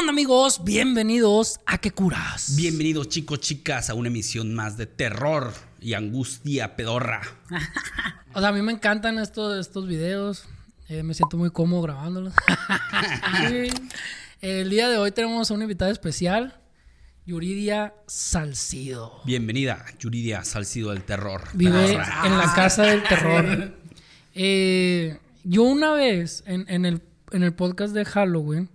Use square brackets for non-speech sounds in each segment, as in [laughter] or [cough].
onda amigos? Bienvenidos a ¿Qué curas? Bienvenidos chicos, chicas, a una emisión más de terror y angustia pedorra. [laughs] o sea, a mí me encantan estos, estos videos. Eh, me siento muy cómodo grabándolos. [laughs] El día de hoy tenemos a una invitada especial. Yuridia Salcido. Bienvenida, Yuridia Salcido del terror. Vive en la casa del terror. [laughs] Eh, yo una vez en, el, en el podcast de Halloween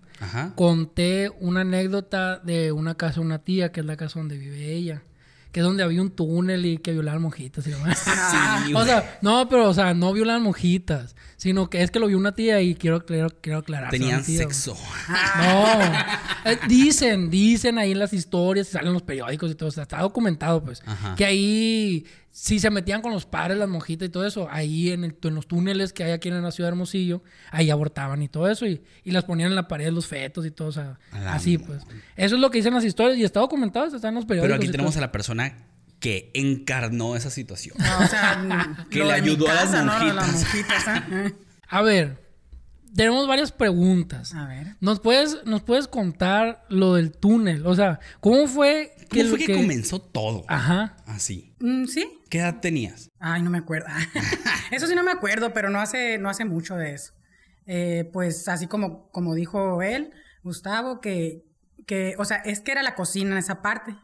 conté una anécdota de una casa de una tía, que es la casa donde vive ella. Que es donde había un túnel y que violaban monjitas y demás. [laughs] [laughs] o sea, no, pero, o sea, no violaban monjitas. Sino que es que lo vio una tía y quiero, quiero, quiero aclarar. Tenían sexo. [laughs] No. Eh, dicen, dicen ahí en las historias, salen los periódicos y todo. O sea, está documentado, pues. Que ahí si se metían con los padres, las monjitas y todo eso, ahí en, el, en, los túneles que hay aquí en la ciudad de Hermosillo, ahí abortaban y todo eso, y, y las ponían en la pared los fetos y todo, o sea, así pues. Eso es lo que dicen las historias y está documentado, está en los periódicos. Pero aquí tenemos a la persona que encarnó esa situación. o sea, [laughs] que le ayudó a las monjitas. ¿eh? a ver, tenemos varias preguntas. A ver. ¿Nos puedes, ¿Nos puedes contar lo del túnel? O sea, ¿cómo fue que, ¿Cómo fue que, comenzó todo? Ajá. Así. Mm, sí. ¿Qué edad tenías? Ay, no me acuerdo. [laughs] eso sí no me acuerdo, pero no hace, no hace mucho de eso. Eh, pues así como, como dijo él, Gustavo, que, que, o sea, es que era la cocina en esa parte.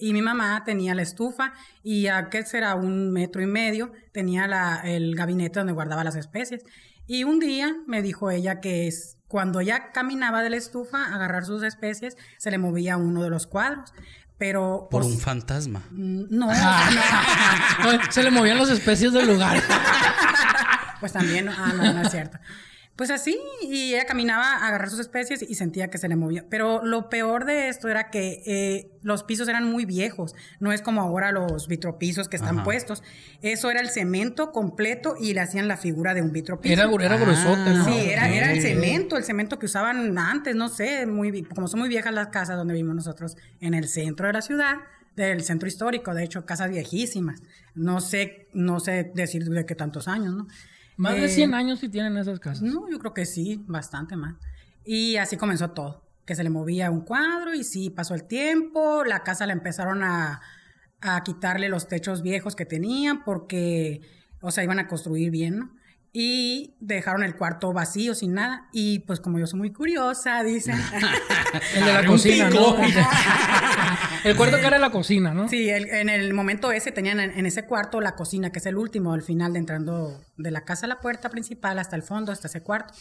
y mi mamá tenía la estufa y a qué será un metro y medio tenía la, el gabinete donde guardaba las especies. Y un día me dijo ella que es, cuando ya caminaba de la estufa a agarrar sus especies, se le movía uno de los cuadros. Pero. Por pues, un fantasma. Mm, no, [laughs] [laughs] Se le movían las especies del lugar. [laughs] pues también, ah, no, no es cierto. Pues así, y ella caminaba a agarrar sus especies y sentía que se le movía. Pero lo peor de esto era que eh, los pisos eran muy viejos, no es como ahora los vitropisos que están puestos. Eso era el cemento completo y le hacían la figura de un vitropiso. Era, era gruesote, ¿no? Sí, era, era, el cemento, el cemento que usaban antes, no sé, muy, como son muy viejas las casas donde vivimos nosotros, en el centro de la ciudad del centro histórico, de hecho, casas viejísimas. No sé, no sé decir de qué tantos años, ¿no? Más de 100 eh, años sí tienen esas casas. No, yo creo que sí, bastante más. Y así comenzó todo, que se le movía un cuadro y sí, pasó el tiempo, la casa la empezaron a, a quitarle los techos viejos que tenían porque, o sea, iban a construir bien, ¿no? Y dejaron el cuarto vacío sin nada y pues como yo soy muy curiosa dicen [laughs] el de la cocina ¿no? [laughs] el cuarto que era la cocina ¿no? sí en el momento ese tenían en, ese cuarto la cocina que es el último al final de entrando de la casa a la puerta principal hasta el fondo hasta ese cuarto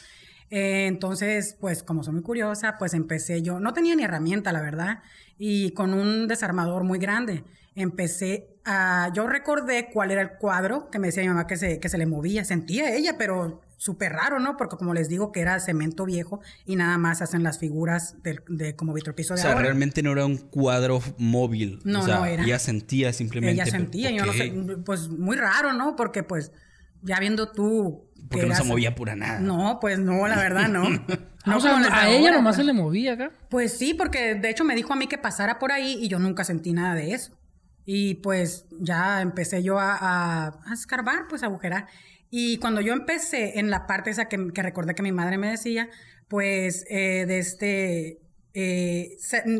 eh, entonces pues como soy muy curiosa pues empecé yo no tenía ni herramienta la verdad y con un desarmador muy grande empecé a, yo recordé cuál era el cuadro que me decía mi mamá que se, que se le movía, sentía ella, pero súper raro, ¿no? Porque como les digo que era cemento viejo y nada más hacen las figuras de, de como vitropiso de O sea, realmente no era un cuadro móvil. No, o sea, no era. Ella sentía simplemente. Ella sentía, yo no sé, pues muy raro, ¿no? Porque pues ya viendo tú porque no se movía pura nada. No, pues no, la verdad no. [laughs] no o sea, a ella nomás se le movía acá. Pues sí, porque de hecho me dijo a mí que pasara por ahí y yo nunca sentí nada de eso. Y pues ya empecé yo a, a, escarbar, pues a agujerar. Y cuando yo empecé en la parte esa que, recordé que mi madre me decía, pues eh, de este, eh,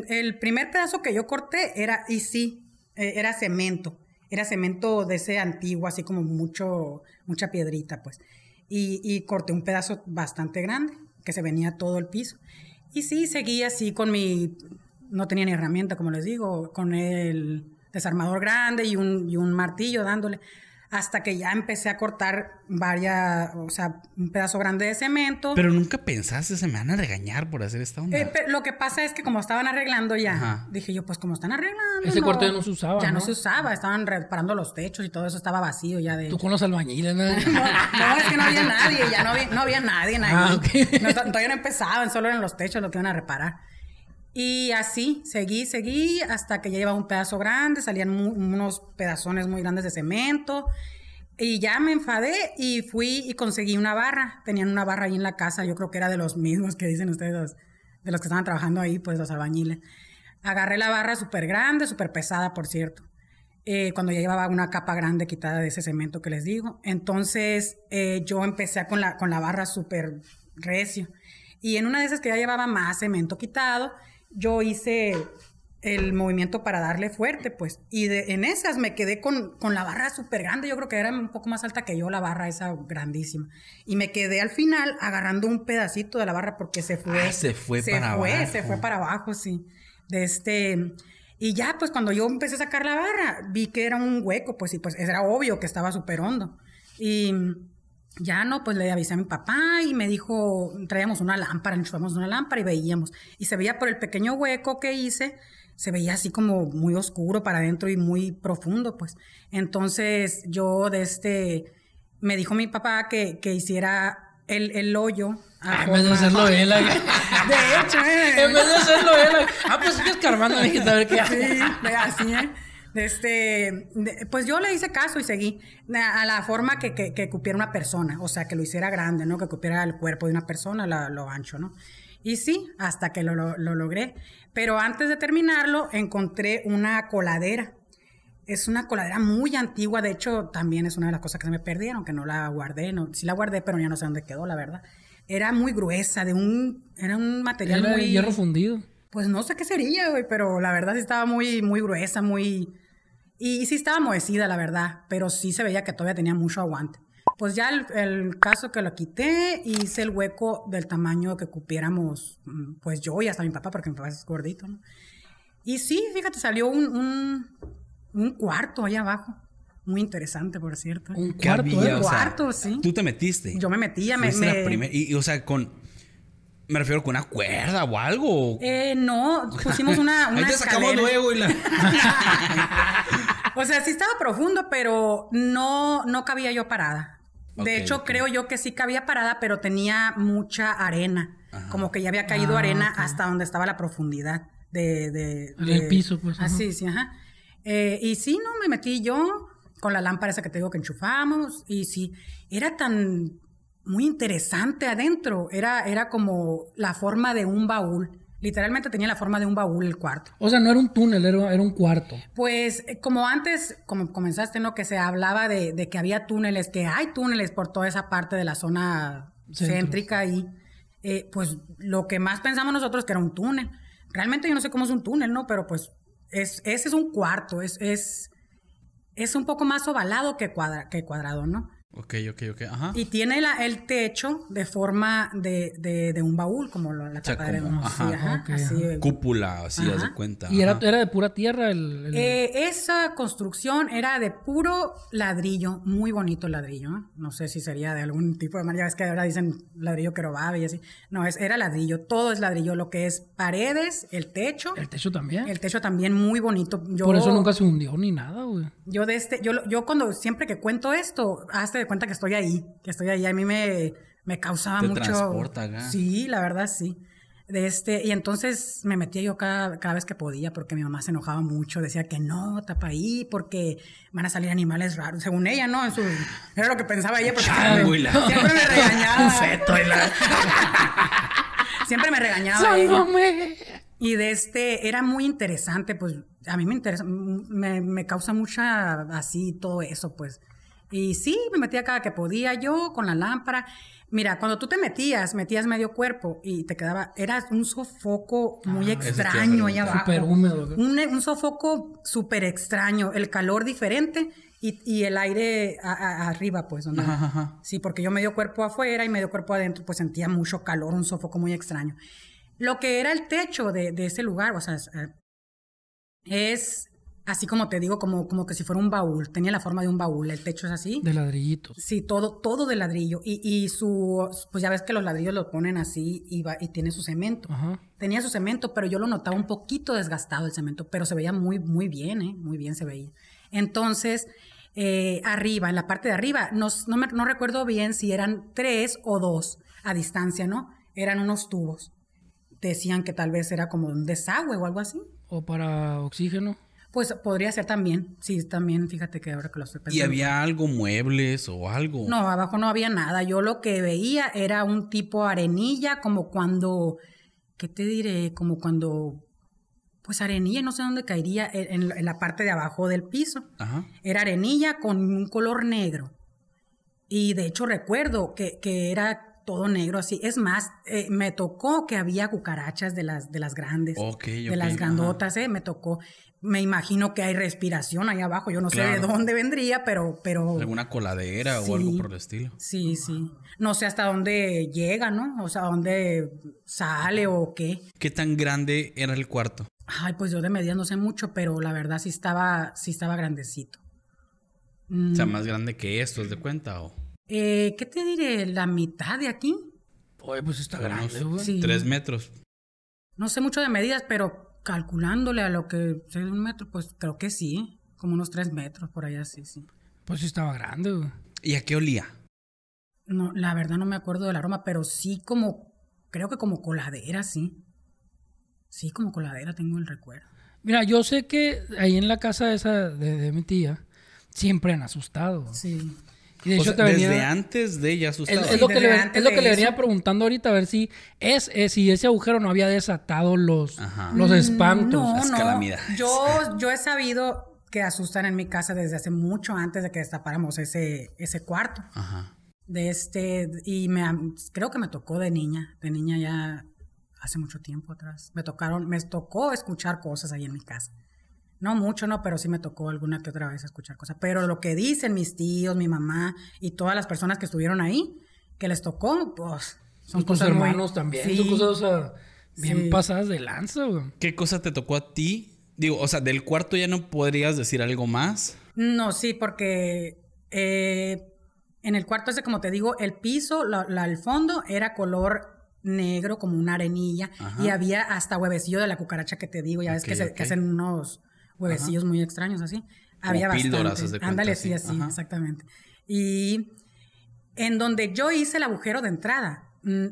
el primer pedazo que yo corté era, y sí, eh, era cemento, era cemento de ese antiguo, así como mucho, mucha piedrita, pues. Y, corté un pedazo bastante grande, que se venía todo el piso. Y sí, seguí así con mi, no tenía ni herramienta, como les digo, con el desarmador grande y un, y un martillo dándole hasta que ya empecé a cortar varias, o sea, un pedazo grande de cemento. Pero nunca pensaste, se me van a regañar por hacer esta onda. Eh, lo que pasa es que como estaban arreglando ya, dije yo, pues como están arreglando. Ese cuarto ya no se usaba. Ya ¿no? se usaba, estaban reparando los techos y todo eso estaba vacío ya de. Tú con los albañiles, [laughs] ¿no? no, es que no había nadie, ya no había, no había nadie ahí. Ah, todavía no empezaban, solo en los techos lo que iban a reparar. Y así, seguí, seguí, hasta que ya llevaba un pedazo grande, salían unos pedazones muy grandes de cemento. Y ya me enfadé y fui y conseguí una barra. Tenían una barra ahí en la casa, yo creo que era de los mismos que dicen ustedes, de los que estaban trabajando ahí, pues los albañiles. Agarré la barra súper grande, súper pesada, por cierto. Eh, cuando ya llevaba una capa grande quitada de ese cemento que les digo. Entonces eh, yo empecé con la, con la barra súper recio Y en una de esas que ya llevaba más cemento quitado, yo hice el movimiento para darle fuerte, pues. Y de, en esas me quedé con, con la barra súper grande. Yo creo que era un poco más alta que yo, la barra esa grandísima. Y me quedé al final agarrando un pedacito de la barra porque se fue. Ah, se fue para abajo. Se fue para abajo, sí. De este. Y ya, pues cuando yo empecé a sacar la barra, vi que era un hueco, pues, y pues era obvio que estaba súper hondo. Y ya no, pues le avisé a mi papá y me dijo, traíamos una lámpara, enchufamos una lámpara y veíamos. Y se veía por el pequeño hueco que hice, se veía así como muy oscuro para adentro y muy profundo, pues. Entonces yo de este, me dijo mi papá que, que hiciera el, el hoyo. Ah, en vez de hacerlo él. [laughs] de hecho, eh. En vez de hacerlo él. Ah, pues es escarbando, dijiste, a ver qué Sí, así, ¿eh? Este, pues yo le hice caso y seguí a la forma que, que, cupiera una persona, o sea, que lo hiciera grande, ¿no? Que cupiera el cuerpo de una persona, lo ancho, ¿no? Y sí, hasta que lo, lo, logré. Pero antes de terminarlo, encontré una coladera. Es una coladera muy antigua, de hecho, también es una de las cosas que se me perdieron, que no la guardé. No, sí la guardé, pero ya no sé dónde quedó, la verdad. Era muy gruesa, de un, era un material era muy... hierro fundido. Pues no sé qué sería, güey, pero la verdad sí estaba muy, muy gruesa, muy... Y, y sí estaba amoecida, la verdad, pero sí se veía que todavía tenía mucho aguante. Pues ya el, caso que lo quité, hice el hueco del tamaño que cupiéramos, mm, pues yo y hasta mi papá, porque mi papá es gordito, ¿no? Y sí, fíjate, salió un, un, cuarto ahí abajo. Muy interesante, por cierto. Un cuarto, un cuarto, sí. Tú te metiste. Yo me metía, me. me... y, o sea, con. Me refiero con una cuerda o algo. Eh, no, pusimos una. [laughs] una Ahí te sacamos luego y la. [laughs] [laughs] o sea, sí estaba profundo, pero no, no cabía yo parada de hecho, creo yo que sí cabía parada, pero tenía mucha arena. Como que ya había caído ah, arena hasta donde estaba la profundidad de... de, el piso, pues. Así, sí, ajá. Eh, y sí, no, me metí yo con la lámpara esa que te digo que enchufamos. Y sí, era tan muy interesante adentro. Era, era como la forma de un baúl. Literalmente tenía la forma de un baúl el cuarto. O sea, no era un túnel, era, era un cuarto. Pues eh, como antes, como comenzaste, ¿no? Que se hablaba de, que había túneles, que hay túneles por toda esa parte de la zona céntrica y eh, pues lo que más pensamos nosotros que era un túnel. Realmente yo no sé cómo es un túnel, ¿no? Pero pues es, ese es un cuarto, es, es, es un poco más ovalado que, cuadra, que cuadrado, ¿no? Ok, ok, ok. Ajá. Y tiene la, el techo de forma de, de, de un baúl, como la tapa de ajá, así, Cúpula, así, haz de cuenta. ¿Y era, era, de pura tierra el...? Eh, esa construcción era de puro ladrillo, muy bonito ladrillo. ¿eh? No sé si sería de algún tipo de manera, es que ahora dicen ladrillo querobave y así. No, es, era ladrillo, todo es ladrillo, lo que es paredes, el techo. ¿El techo también? El techo también muy bonito. Por eso nunca se hundió ni nada, güey. Yo de este, yo, yo cuando, siempre que cuento esto, hasta de cuenta que estoy ahí, que estoy ahí. A mí me, me causaba Te mucho. Transporta Sí, la verdad sí. De este, y entonces me metía yo cada, cada vez que podía porque mi mamá se enojaba mucho, decía que no, tapa ahí porque van a salir animales raros, según ella, ¿no? En su, era lo que pensaba ella porque siempre, siempre, me regañaba. [laughs] Un feto siempre me regañaba. Y de este, era muy interesante, pues a mí me interesa, me, me causa mucha así todo eso, pues. Y sí, me metía cada que podía yo con la lámpara. Mira, cuando tú te metías, metías medio cuerpo y te quedaba, era un sofoco muy ah, extraño allá abajo. Súper húmedo. Un, un, sofoco súper extraño, el calor diferente y, y el aire arriba, pues. Donde, Sí, porque yo medio cuerpo afuera y medio cuerpo adentro, pues sentía mucho calor, un sofoco muy extraño. Lo que era el techo de, de ese lugar, o sea, es así como te digo, como, como que si fuera un baúl. Tenía la forma de un baúl. El techo es así. De ladrillitos. Sí, todo, todo de ladrillo. Y, y su, pues ya ves que los ladrillos los ponen así y, va, y tiene su cemento. Tenía su cemento, pero yo lo notaba un poquito desgastado el cemento, pero se veía muy, muy bien, ¿eh? Muy bien se veía. Entonces, eh, arriba, en la parte de arriba, no, no, me, no recuerdo bien si eran tres o dos a distancia, ¿no? Eran unos tubos. Decían que tal vez era como un desagüe o algo así. O para oxígeno. Pues podría ser también, sí, también, fíjate que ahora que lo estoy pensando. ¿Y había algo, muebles o algo? No, abajo no había nada. Yo lo que veía era un tipo arenilla, como cuando, ¿qué te diré? Como cuando, pues arenilla, no sé dónde caería, en, la parte de abajo del piso. Ajá. Era arenilla con un color negro. Y de hecho recuerdo que, que era todo negro así. Es más, eh, me tocó que había cucarachas de las, de las grandes, de las grandotas, eh, me tocó. Me imagino que hay respiración ahí abajo. Yo no sé de dónde vendría, pero, pero. Alguna coladera o algo por el estilo. Sí, sí. No sé hasta dónde llega, ¿no? O sea, dónde sale o qué. ¿Qué tan grande era el cuarto? Ay, pues yo de medida no sé mucho, pero la verdad sí estaba, sí estaba grandecito. O sea, mm. más grande que esto, ¿es de cuenta? O? Eh, ¿Qué te diré? ¿La mitad de aquí? Oye, pues está grande, güey. Tres metros. No sé mucho de medidas, pero calculándole a lo que sé de un metro, pues creo que sí. Como unos tres metros, por allá, sí, sí. Pues sí estaba grande, güey. ¿Y a qué olía? No, la verdad no me acuerdo del aroma, pero sí como, creo que como coladera, sí. Sí, como coladera tengo el recuerdo. Mira, yo sé que ahí en la casa esa de mi tía, siempre han asustado. Sí. Y de hecho te venía, desde antes de ella asustado. Es, lo, que le, venía preguntando ahorita, a ver si es, si ese agujero no había desatado los, los espantos. No, las calamidades. Yo, yo he sabido que asustan en mi casa desde hace mucho antes de que destapáramos ese, ese cuarto. Ajá. De este, y me, creo que me tocó de niña, de niña ya hace mucho tiempo atrás. Me tocaron, me tocó escuchar cosas ahí en mi casa. No mucho, no, pero sí me tocó alguna que otra vez escuchar cosas. Pero lo que dicen mis tíos, mi mamá y todas las personas que estuvieron ahí, que les tocó, pues son cosas hermanos también. Son cosas bien pasadas de lanza, güey. ¿Qué cosa te tocó a ti? Digo, o sea, del cuarto ya no podrías decir algo más. No, sí, porque eh, en el cuarto ese, como te digo, el piso, la, el fondo era color negro, como una arenilla, y había hasta huevecillo de la cucaracha que te digo, ya ves que, se, que hacen unos huevecillos muy extraños así. Había bastante. Ándale, sí, así, exactamente. Y en donde yo hice el agujero de entrada, mm,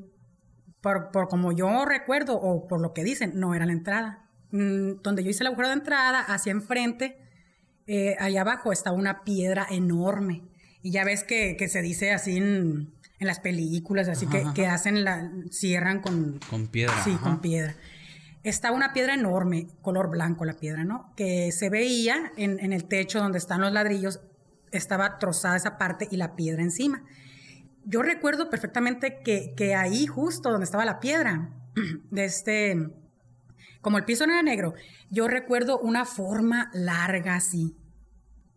por, por, como yo recuerdo o por lo que dicen, no era la entrada. Mm, donde yo hice el agujero de entrada, hacia enfrente, eh, allá abajo estaba una piedra enorme. Y ya ves que, que se dice así en, en las películas, así que, que, hacen la, cierran con... Con piedra. Sí, con piedra estaba una piedra enorme, color blanco la piedra, ¿no? Que se veía en, el techo donde están los ladrillos, estaba trozada esa parte y la piedra encima. Yo recuerdo perfectamente que, ahí, justo donde estaba la piedra, [clears throat] de este, como el piso no era negro, yo recuerdo una forma larga así.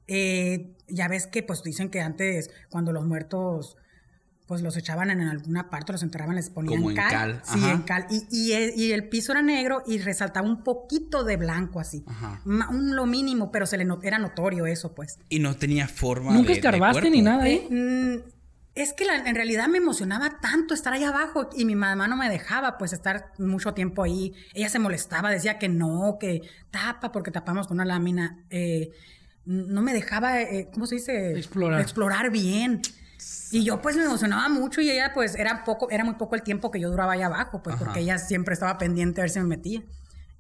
Eh, ya ves que pues dicen que antes, cuando los muertos pues los echaban en alguna parte, los enterraban, les ponían Como en cal. Sí, en cal. Y, el piso era negro y resaltaba un poquito de blanco así. Un, lo mínimo, pero se le era notorio eso, pues. Y no tenía forma ¿Nunca escarbaste ni nada, ¿eh? Mm, es que en realidad me emocionaba tanto estar ahí abajo y mi mamá no me dejaba pues estar mucho tiempo ahí. Ella se molestaba, decía que no, que tapa porque tapamos con una lámina. Eh, no me dejaba, eh, ¿cómo se dice? Explorar. Explorar bien. Y yo pues me emocionaba mucho y ella pues era poco, era muy poco el tiempo que yo duraba ahí abajo, pues porque ella siempre estaba pendiente a ver si me metía.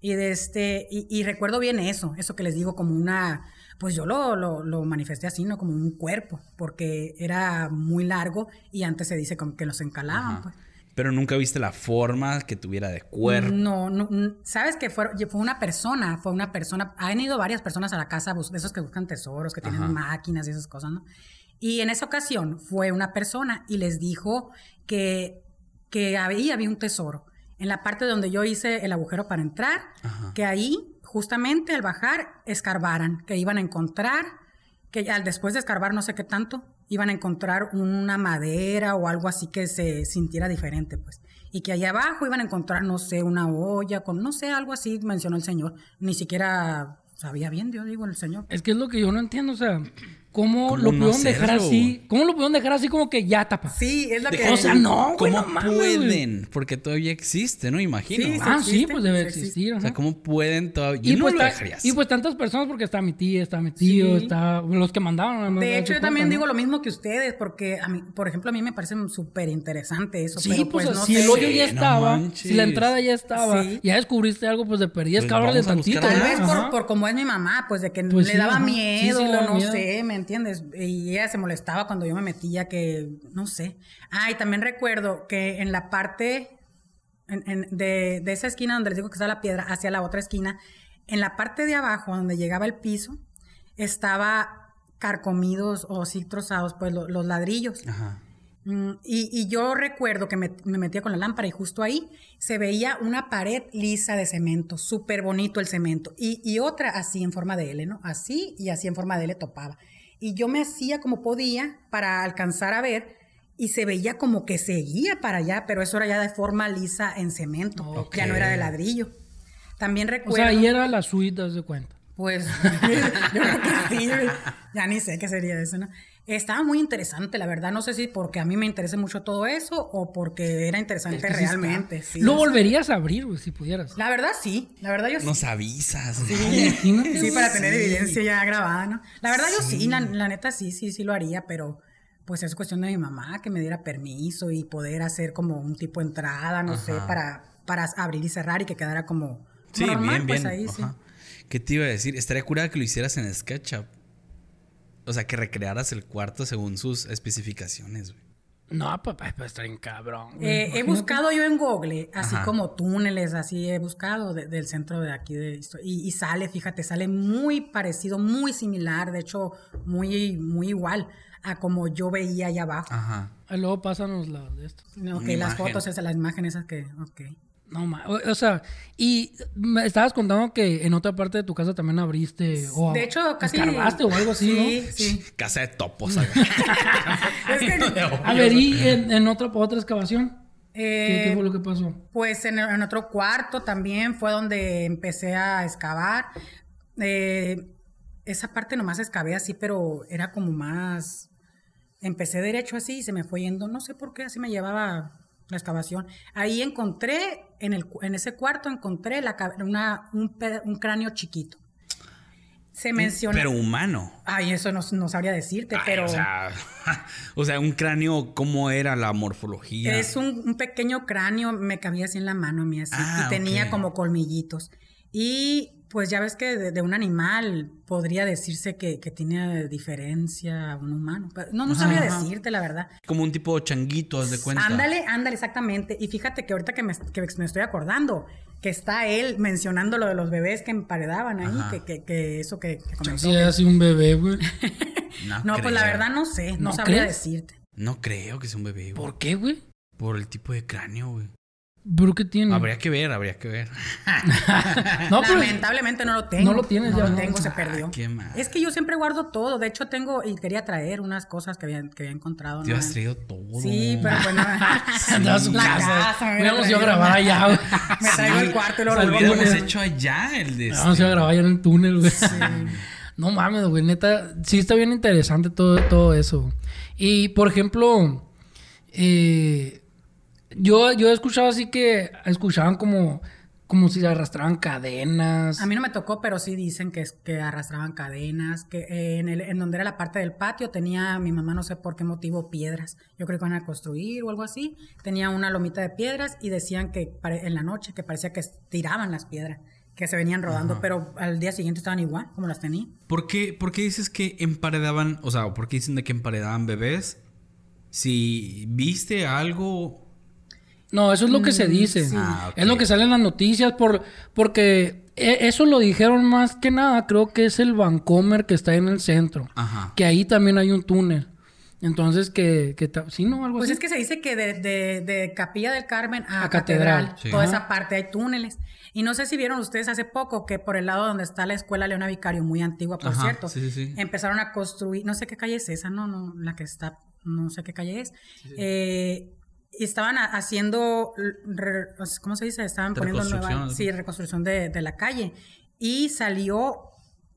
Y de este, y, recuerdo bien eso, eso que les digo como una, pues yo lo, lo, lo, manifesté así, ¿no? Como un cuerpo, porque era muy largo y antes se dice como que los encalaban, pues. Pero nunca viste la forma que tuviera de cuerpo. No, no, sabes que fue, fue una persona, fue una persona, han ido varias personas a la casa, de esos que buscan tesoros, que tienen máquinas y esas cosas, ¿no? Y en esa ocasión fue una persona y les dijo que, que ahí había un tesoro. En la parte donde yo hice el agujero para entrar, que ahí, justamente al bajar, escarbaran, que iban a encontrar, que al después de escarbar no sé qué tanto, iban a encontrar una madera o algo así que se sintiera diferente, pues. Y que allá abajo iban a encontrar, no sé, una olla con, no sé, algo así, mencionó el señor. Ni siquiera sabía bien, yo digo, el señor. Es que es lo que yo no entiendo, o sea, ¿Cómo, lo pudieron dejar así? ¿Cómo lo pudieron dejar así como que ya tapa? Sí, es lo que... O sea, no, ¿Cómo pueden? Porque todavía existe, ¿no? Imagino. Sí, ah, sí, pues debe existir. O sea, ¿cómo pueden todavía...? y, pues y pues tantas personas, porque está mi tía, está mi tío, está... Los que mandaban. De hecho, yo también digo lo mismo que ustedes, porque a mí, por ejemplo, a mí me parece súper interesante eso. Sí, pues, pues si el hoyo ya estaba, si la entrada ya estaba, ya descubriste algo, pues de perdías, pues de tantito. Tal vez por, como es mi mamá, pues de que pues le daba miedo, no sé, ¿me entiendes? y ella se molestaba cuando yo me metía que, no sé. Ah, y también recuerdo que en la parte de, esa esquina donde les digo que está la piedra, hacia la otra esquina, en la parte de abajo donde llegaba el piso, estaba carcomidos o sí trozados, pues los ladrillos. Mm, y, yo recuerdo que me, metía con la lámpara y justo ahí se veía una pared lisa de cemento, súper bonito el cemento, y, y, otra así en forma de L, ¿no? Así y así en forma de L topaba. Y yo me hacía como podía para alcanzar a ver y se veía como que seguía para allá, pero eso era ya de forma lisa en cemento, ya no era de ladrillo. También recuerdo... O sea, ahí era la suite, de cuenta. Pues [laughs] yo creo que sí, [laughs] ya ni sé qué sería eso, ¿no? Estaba muy interesante, la verdad. No sé si porque a mí me interesa mucho todo eso o porque era interesante realmente. ¿Lo volverías a abrir, si pudieras? La verdad, sí. La verdad, yo sí. Nos avisas. Sí, sí para tener evidencia ya grabada, ¿no? La verdad, yo sí, la, neta, sí, sí, sí lo haría, pero pues es cuestión de mi mamá que me diera permiso y poder hacer como un tipo de entrada, no sé, para, para abrir y cerrar y que quedara como, sí, bien, pues bien. ahí, sí. ¿Qué te iba a decir? Estaría curada que lo hicieras en SketchUp. O sea, que recrearas el cuarto según sus especificaciones, güey. No, papá, pues estar en cabrón. Eh, he buscado yo en Google, así como túneles, así he buscado del centro de aquí de y, y, sale, fíjate, sale muy parecido, muy similar, de hecho, muy, muy igual a como yo veía allá abajo. Ajá. Y luego pásanos la de esto. Ok, las fotos esas, las imágenes esas que, ok. No, o, sea, y me estabas contando que en otra parte de tu casa también abriste o de hecho, casi escarbaste o algo así, sí, Sí, Casa de topos. [laughs] [laughs] [laughs] a ver, ¿y en, otra, otra excavación? ¿Qué, fue lo que pasó? Pues en, otro cuarto también fue donde empecé a excavar. Eh, esa parte nomás excavé así, pero era como más... Empecé derecho así y se me fue yendo, no sé por qué, así me llevaba la excavación. Ahí encontré, en, el, en ese cuarto encontré la, una, un, un cráneo chiquito. Se menciona. Pero humano. Ay, eso no, no sabría decirte, pero. [laughs] O sea, un cráneo, ¿cómo era la morfología? Es un, pequeño cráneo, me cabía así en la mano mía, así. y ah, tenía como colmillitos. Y pues ya ves que de, un animal podría decirse que, tiene diferencia a un humano. No, no sabría decirte, la verdad. Como un tipo de changuito, haz de cuenta. Ándale, ándale, exactamente. Y fíjate que ahorita que me, estoy acordando, que está él mencionando lo de los bebés que emparedaban ahí, que, eso que, que Sí, así un bebé, güey. no, [laughs] pues la verdad no sé, no, sabría decirte. No creo que sea un bebé, güey. ¿Por qué, güey? Por el tipo de cráneo, güey. ¿Pero qué tiene? Habría que ver, habría que ver. [laughs] no, Lamentablemente no lo tengo. No lo tienes no ya. lo tengo, se perdió. es que yo siempre guardo todo. De hecho, tengo y quería traer unas cosas que había, que había encontrado. Te has traído todo. Sí, pero bueno. [laughs] Andaba su la casa. casa a grabar allá, [laughs] Me traigo el cuarto y lo Lo hubiéramos hecho allá, el de. Vamos a este. grabar allá en el túnel, güey. No mames, güey. Neta, sí está bien interesante todo, todo eso. Y, por ejemplo, eh yo, yo he escuchado así que escuchaban como, como si arrastraban cadenas. A mí no me tocó, pero sí dicen que, que arrastraban cadenas, que eh, en, el, en donde era la parte del patio tenía mi mamá no sé por qué motivo piedras. Yo creo que iban a construir o algo así. Tenía una lomita de piedras y decían que en la noche que parecía que tiraban las piedras que se venían rodando, pero al día siguiente estaban igual, como las tenía. ¿Por qué, ¿Por qué dices que emparedaban, o sea, por qué dicen de que emparedaban bebés? Si viste algo no, eso es lo que se mm, dice. Ah, es lo que sale en las noticias por, porque e, eso lo dijeron más que nada, creo que es el Vancomer que está en el centro. Ajá. Que ahí también hay un túnel. Entonces, que, que sí, ¿no? Algo pues es que se dice que de, de, Capilla del Carmen a, Catedral, toda esa parte hay túneles. Y no sé si vieron ustedes hace poco que por el lado donde está la escuela Leona Vicario, muy antigua, por cierto, empezaron a construir, no sé qué calle es esa, no, no, la que está, no sé qué calle es. Eh, estaban haciendo, ¿cómo se dice? Estaban poniendo nueva, sí, reconstrucción de, de, la calle. Y salió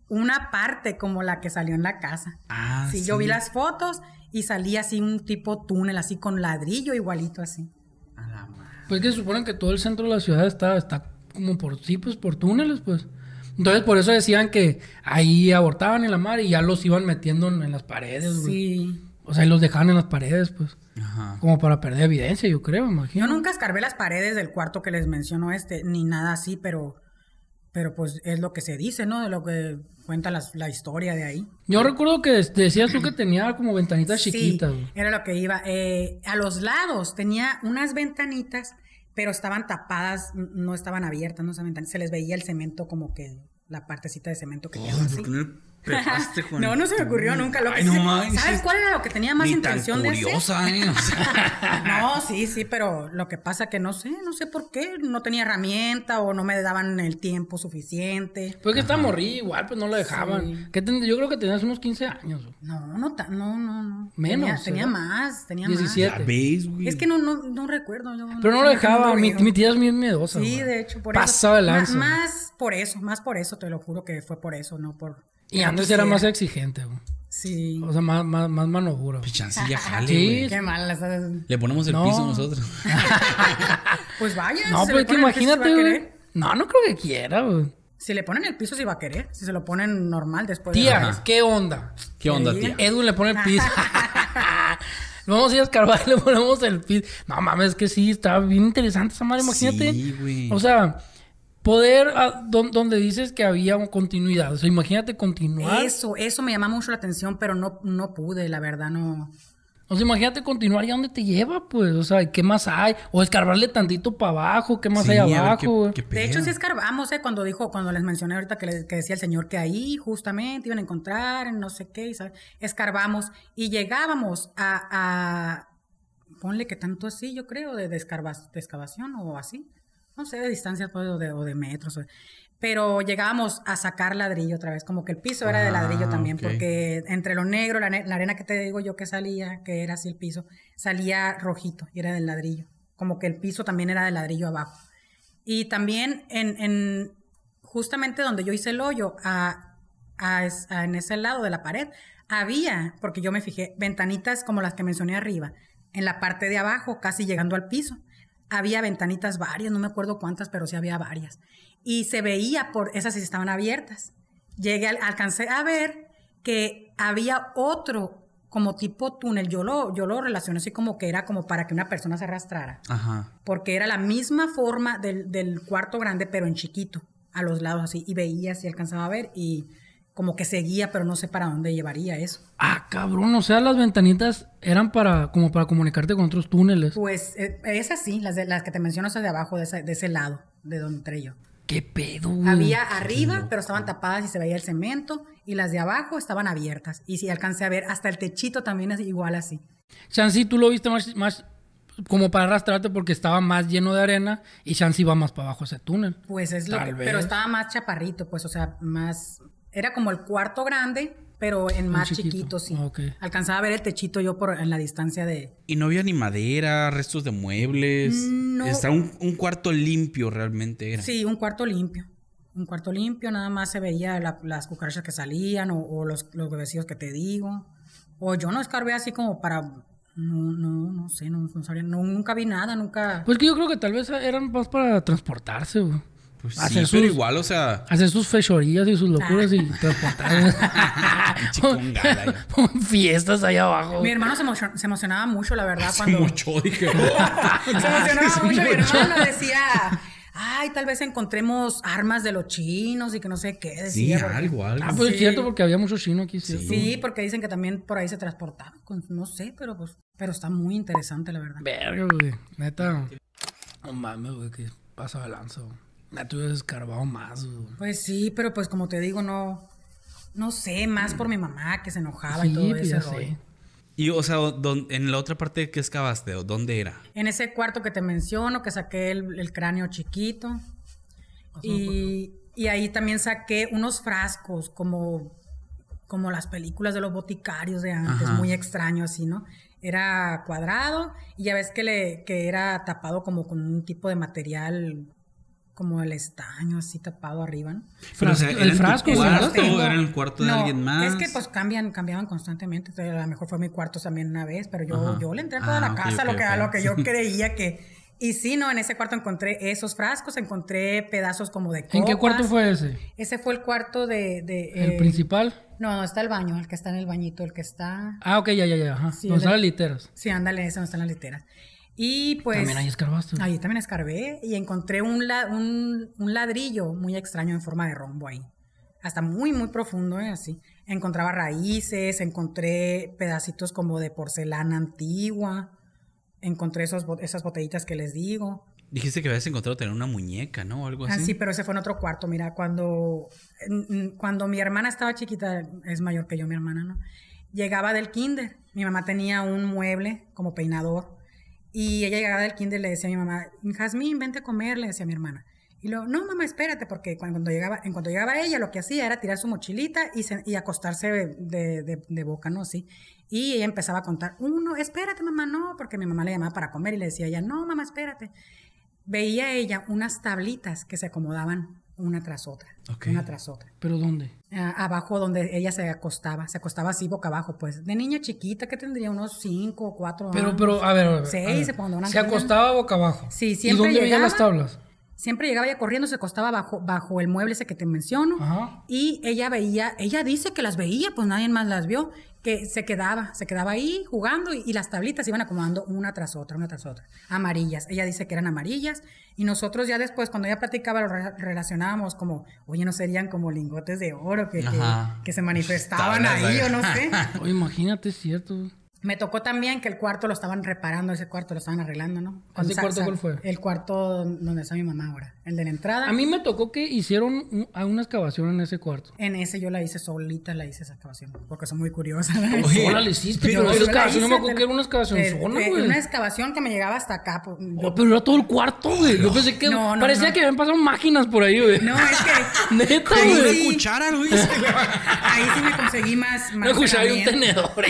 una parte como la que salió en la casa. Ah, sí, yo vi las fotos y salía así un tipo túnel, así con ladrillo igualito así. Pues que suponen que todo el centro de la ciudad está, está como por sí, pues por túneles, pues. Entonces por eso decían que ahí abortaban en la mar y ya los iban metiendo en, las paredes, güey. Sí. O sea, y los dejaban en las paredes, pues. Ajá. Como para perder evidencia, yo creo, imagino. Yo nunca escarbé las paredes del cuarto que les menciono este, ni nada así, pero, pero pues es lo que se dice, ¿no? De lo que cuenta la, historia de ahí. Yo recuerdo que decías tú que tenía como ventanitas chiquitas. era lo que iba. Eh, a los lados tenía unas ventanitas, pero estaban tapadas, no estaban abiertas, no se, se les veía el cemento como que la partecita de cemento que oh, ¿por, qué [laughs] no, no, no se me ocurrió nunca. Lo que ¿Sabes cuál era lo que tenía más intención de hacer? ¿eh? [laughs] no, sí, sí, pero lo que pasa que no sé, no sé por qué. No tenía herramienta o no me daban el tiempo suficiente. Pues que está morí igual, pues no lo dejaban. yo creo que tenías unos 15 años. No, no, no, no, no. Menos. Tenía, más, tenía 17. más. Es que no, no, no recuerdo. pero no lo dejaba. Mi, tía es bien miedosa. Sí, de hecho, por Pasaba eso. Más, más por eso, más por eso, te lo juro que fue por eso, no por y antes era más exigente, güey. Sí. O sea, más, más, más mano dura. Pichancilla jale, Sí. Qué mal. Le ponemos el piso nosotros. [laughs] pues vaya. No, pero que imagínate, güey. No, no creo que quiera, güey. Si le ponen el piso, sí va a querer. Si se lo ponen normal después. Tía, ¿qué onda? ¿Qué onda, tía? Edwin le pone el piso. [laughs] Vamos a ir a escarbar y [laughs] le ponemos el piso. No mames, es que sí, está bien interesante esa madre, imagínate. Sí, güey. O sea, Poder, ah, donde dices que había una continuidad. O sea, imagínate continuar. Eso, eso me llama mucho la atención, pero no, no pude, la verdad, no. O sea, imagínate continuar y a dónde te lleva, pues. O sea, ¿qué más hay? O escarbarle tantito para abajo, ¿qué más hay abajo? de hecho, sí escarbamos, ¿eh? Cuando dijo, cuando les mencioné ahorita que, decía el señor que ahí justamente iban a encontrar, no sé qué, ¿sabes? escarbamos y llegábamos a, a, ponle que tanto así, yo creo, de, de, de excavación o así no sé, de distancias pues, o, de, metros. Pero llegábamos a sacar ladrillo otra vez, como que el piso era de ah, ladrillo también, porque entre lo negro, la, arena que te digo yo que salía, que era así el piso, salía rojito y era del ladrillo. Como que el piso también era de ladrillo abajo. Y también en, en justamente donde yo hice el hoyo, a, en ese lado de la pared, había, porque yo me fijé, ventanitas como las que mencioné arriba, en la parte de abajo, casi llegando al piso había ventanitas varias, no me acuerdo cuántas, pero sí había varias. Y se veía por esas si estaban abiertas. Llegué, alcancé a ver que había otro como tipo túnel. Yo lo, yo lo relacioné así como que era como para que una persona se arrastrara. Ajá. Porque era la misma forma del, del cuarto grande, pero en chiquito, a los lados así. Y veía si alcanzaba a ver y como que seguía, pero no sé para dónde llevaría eso. Ah, cabrón, o sea, las ventanitas eran para como para comunicarte con otros túneles. Pues eh, esas sí, las, de, las que te menciono esas de abajo, de ese, de ese lado, de donde entré yo. ¿Qué pedo? Había arriba, pero estaban tapadas y se veía el cemento, y las de abajo estaban abiertas. Y si alcancé a ver, hasta el techito también es igual así. Chansi, tú lo viste más, más como para arrastrarte porque estaba más lleno de arena y Chansi iba más para abajo ese túnel. Pues es lo que, pero estaba más chaparrito, pues, o sea, más, era como el cuarto grande, pero en más chiquito, sí. Alcanzaba a ver el techito yo por en la distancia de. Y no había ni madera, restos de muebles. No. Está un, cuarto limpio realmente era. Sí, un cuarto limpio. Un cuarto limpio, nada más se veía las cucarachas que salían o, los, los bebecillos que te digo. O yo no escarbé así como para no, no, no sé, no, no sabía, no, nunca vi nada, nunca. Pues que yo creo que tal vez eran más para transportarse, güey. Pues sí, pero igual, o sea. Hacer sus fechorías y sus locuras y transportar. [laughs] [laughs] fiestas allá abajo. Mi hermano se, emocionaba mucho, la verdad, [laughs] cuando. Mucho, dije. se emocionaba mucho. Mi hermano decía. Ay, tal vez encontremos armas de los chinos y que no sé qué. Decía, sí, algo, algo. Ah, pues es cierto, porque había mucho chino aquí, ¿cierto? Sí, porque dicen que también por ahí se transportaban. No sé, pero pues. Pero está muy interesante, la verdad. Verga, güey. Neta. No mames, güey, que pasa de lanza, güey. Ya te hubieras escarbado más. Pues sí, pero pues como te digo, no. No sé, más por mi mamá que se enojaba y todo pues eso. Y, o sea, en la otra parte que excavaste, ¿dónde era? En ese cuarto que te menciono, que saqué el, cráneo chiquito. Y, y, ahí también saqué unos frascos, como, como las películas de los boticarios de antes, muy extraño así, ¿no? Era cuadrado y ya ves que, le, que era tapado como con un tipo de material como el estaño así tapado arriba, ¿no? Pero, el frasco, cuarto, era el cuarto de alguien más. Es que pues cambian, cambiaban constantemente. a lo mejor fue mi cuarto también una vez, pero yo, yo le entré a toda la ah, casa lo que, a lo que yo [laughs] creía que. Y sí, no, en ese cuarto encontré esos frascos, encontré pedazos como de copas. ¿En qué cuarto fue ese? Ese fue el cuarto de... ¿El principal? No, no, está el baño, el que está en el bañito, el que está... Ah, ok, ya, ya, ya. Ajá. donde están las literas. Sí, ándale, ese donde están las literas. Y pues... También ahí escarbaste. Ahí también escarbé y encontré un, un, ladrillo muy extraño en forma de rombo ahí. Hasta muy, muy profundo, ¿eh? Así. Encontraba raíces, encontré pedacitos como de porcelana antigua, encontré esos, esas botellitas que les digo. Dijiste que habías encontrado tener una muñeca, ¿no? O algo ah, así. Ah, sí, pero ese fue en otro cuarto. Mira, cuando, cuando mi hermana estaba chiquita, es mayor que yo, mi hermana, ¿no? Llegaba del kinder. Mi mamá tenía un mueble como peinador. Y ella llegaba del kinder y le decía a mi mamá, Jazmín, vente a comer, le decía a mi hermana. Y luego, no, mamá, espérate, porque cuando llegaba, en cuanto llegaba ella, lo que hacía era tirar su mochilita y, y acostarse de, de, de, boca, ¿no? Sí. Y ella empezaba a contar, uno, espérate, mamá, no, porque mi mamá le llamaba para comer y le decía a ella, no, mamá, espérate veía ella unas tablitas que se acomodaban una tras otra, una tras otra. ¿Pero dónde? Abajo donde ella se acostaba, se acostaba así boca abajo, pues, de niña chiquita que tendría unos 5 o 4 años. Pero, pero, a ver, Seis, se, se acostaba boca abajo. Sí, siempre ¿Y dónde veía las tablas? Siempre llegaba ella corriendo, se acostaba bajo, bajo el mueble ese que te menciono. Y ella veía, ella dice que las veía, pues nadie más las vio que se quedaba, se quedaba ahí jugando y, las tablitas iban acomodando una tras otra, una tras otra, amarillas. Ella dice que eran amarillas y nosotros ya después, cuando ella platicaba, lo relacionábamos como, oye, no serían como lingotes de oro que, que, se manifestaban ahí o no sé. [laughs] Oye, imagínate, es cierto. Me tocó también que el cuarto lo estaban reparando, ese cuarto lo estaban arreglando, ¿no? ¿Ese cuarto cuál fue? El cuarto donde está mi mamá ahora, el de la entrada. A mí me tocó que hicieron una excavación en ese cuarto. En ese yo la hice solita, la hice esa excavación, porque soy muy curiosa. Oye, ¿Cómo la hiciste? Pero esa excavación no me acuerdo que era una excavación sola, güey. Una excavación que me llegaba hasta acá. Pues, oh, pero era todo el cuarto, güey. Yo pensé que no, no, parecía que habían pasado máquinas por ahí, güey. No, es que... [laughs] Neta, güey. cuchara, güey. [laughs] ahí sí me conseguí más... más una cuchara y un tenedor.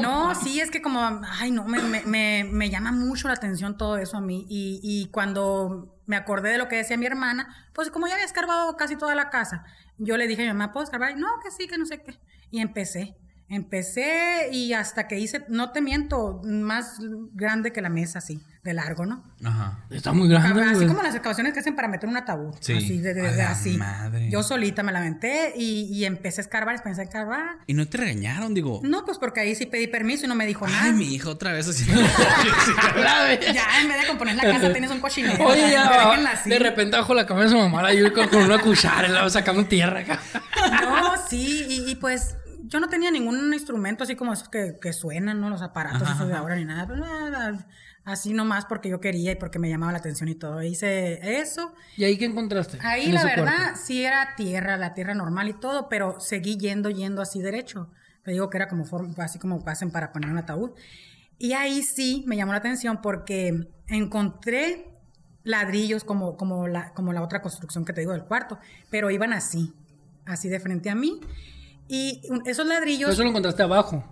No, sí, es que como, ay, no, me, me, me, llama mucho la atención todo eso a mí. Y, y, cuando me acordé de lo que decía mi hermana, pues como ya había escarbado casi toda la casa, yo le dije a mi mamá, ¿puedo escarbar? No, que sí, que no sé qué. Y empecé. Empecé y hasta que hice, no te miento, más grande que la mesa, así, de largo, ¿no? Ajá. Está muy grande. Así como las excavaciones que hacen para meter un ataúd. Sí. Así, de, de, así. Madre. Yo solita me la aventé y, y, empecé a escarbar, empecé a escarbar. ¿Y no te regañaron, digo? No, pues porque ahí sí pedí permiso y no me dijo nada. Ay, mi hijo otra vez así. [laughs] ya, en vez de componer la casa tienes un cochinero. Oye, ya, [laughs] de repente bajo la cabeza de su mamá, yo con, con una cuchara, sacando tierra acá. [laughs] no, sí, y, y pues yo no tenía ningún instrumento así como esos que, que suenan, ¿no? Los aparatos esos de ahora ni nada, pero nada, así nomás porque yo quería y porque me llamaba la atención y todo. Hice eso. ¿Y ahí qué encontraste? Ahí la verdad sí era tierra, la tierra normal y todo, pero seguí yendo, yendo así derecho. Te digo que era como así como pasen para poner un ataúd. Y ahí sí me llamó la atención porque encontré ladrillos como, como, la, como la otra construcción que te digo del cuarto, pero iban así, así de frente a mí. Y esos ladrillos... ¿Eso lo encontraste abajo?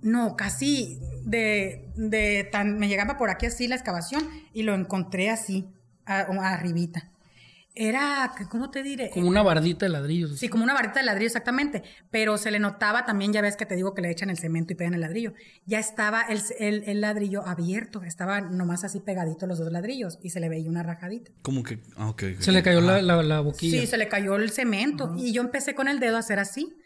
No, casi de, de tan... Me llegaba por aquí así la excavación y lo encontré así, arribita. Era, ¿cómo te diré? Como una bardita de ladrillos. Sí, como una bardita de ladrillo, exactamente. Pero se le notaba también, ya ves que te digo que le echan el cemento y pegan el ladrillo. Ya estaba el, el, ladrillo abierto, estaba nomás así pegadito los dos ladrillos y se le veía una rajadita. Como que, ah. Se le cayó la, la, boquilla. Sí, se le cayó el cemento. Y yo empecé con el dedo a hacer así.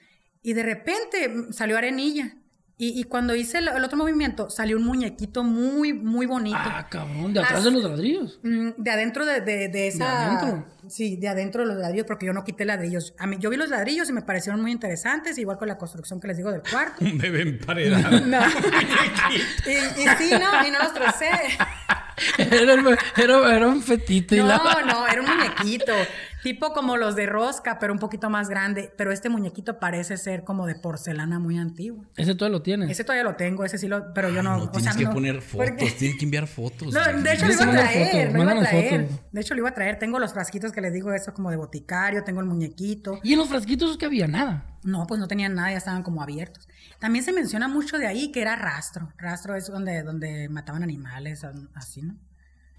Y de repente salió arenilla. Y, cuando hice el, otro movimiento, salió un muñequito muy, muy bonito. Ah, cabrón, de atrás de los ladrillos. Mm, de adentro de, de, esa. ¿De adentro? Sí, de adentro de los ladrillos, porque yo no quité ladrillos. A mí, yo vi los ladrillos y me parecieron muy interesantes, igual con la construcción que les digo del cuarto. [laughs] un bebé emparedado. [laughs] no. [laughs] y, y sí, no, y no los trocé. Era, era, un fetito. No, no, era un muñequito. Tipo como los de rosca, pero un poquito más grande. Pero este muñequito parece ser como de porcelana muy antiguo. ¿Ese todavía lo tienes? Ese todavía lo tengo, ese sí lo... Pero yo no... no tienes que poner fotos, tienes que enviar fotos. No, de hecho lo iba a traer, lo iba a traer. De hecho lo iba a traer. Tengo los frasquitos que les digo eso como de boticario, tengo el muñequito. ¿Y en los frasquitos es que había nada? No, pues no tenían nada, ya estaban como abiertos. También se menciona mucho de ahí que era rastro. Rastro es donde, donde mataban animales, así, ¿no?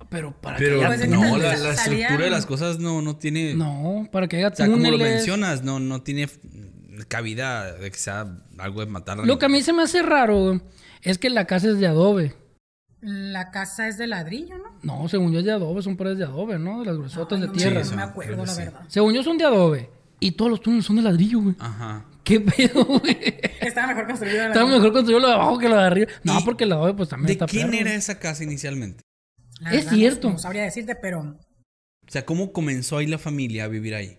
Pero para que haya no, la, estructura de las cosas no, no tiene. No, para que haya O sea, como lo mencionas, no, no tiene cabida de que sea algo de matar. Lo que a mí se me hace raro es que la casa es de adobe. La casa es de ladrillo, ¿no? No, según yo es de adobe, son paredes de adobe, ¿no? De las gruesotas de tierra. no me acuerdo, la verdad. Según yo son de adobe. Y todos los túneles son de ladrillo, güey. Ajá. ¿Qué pedo, güey? [laughs] Estaba mejor construido. Estaba mejor construido lo de abajo que lo de arriba. No, porque el de adobe pues también ¿De está quién era esa casa inicialmente? Es cierto. No, sabría decirte, pero. O sea, ¿cómo comenzó ahí la familia a vivir ahí?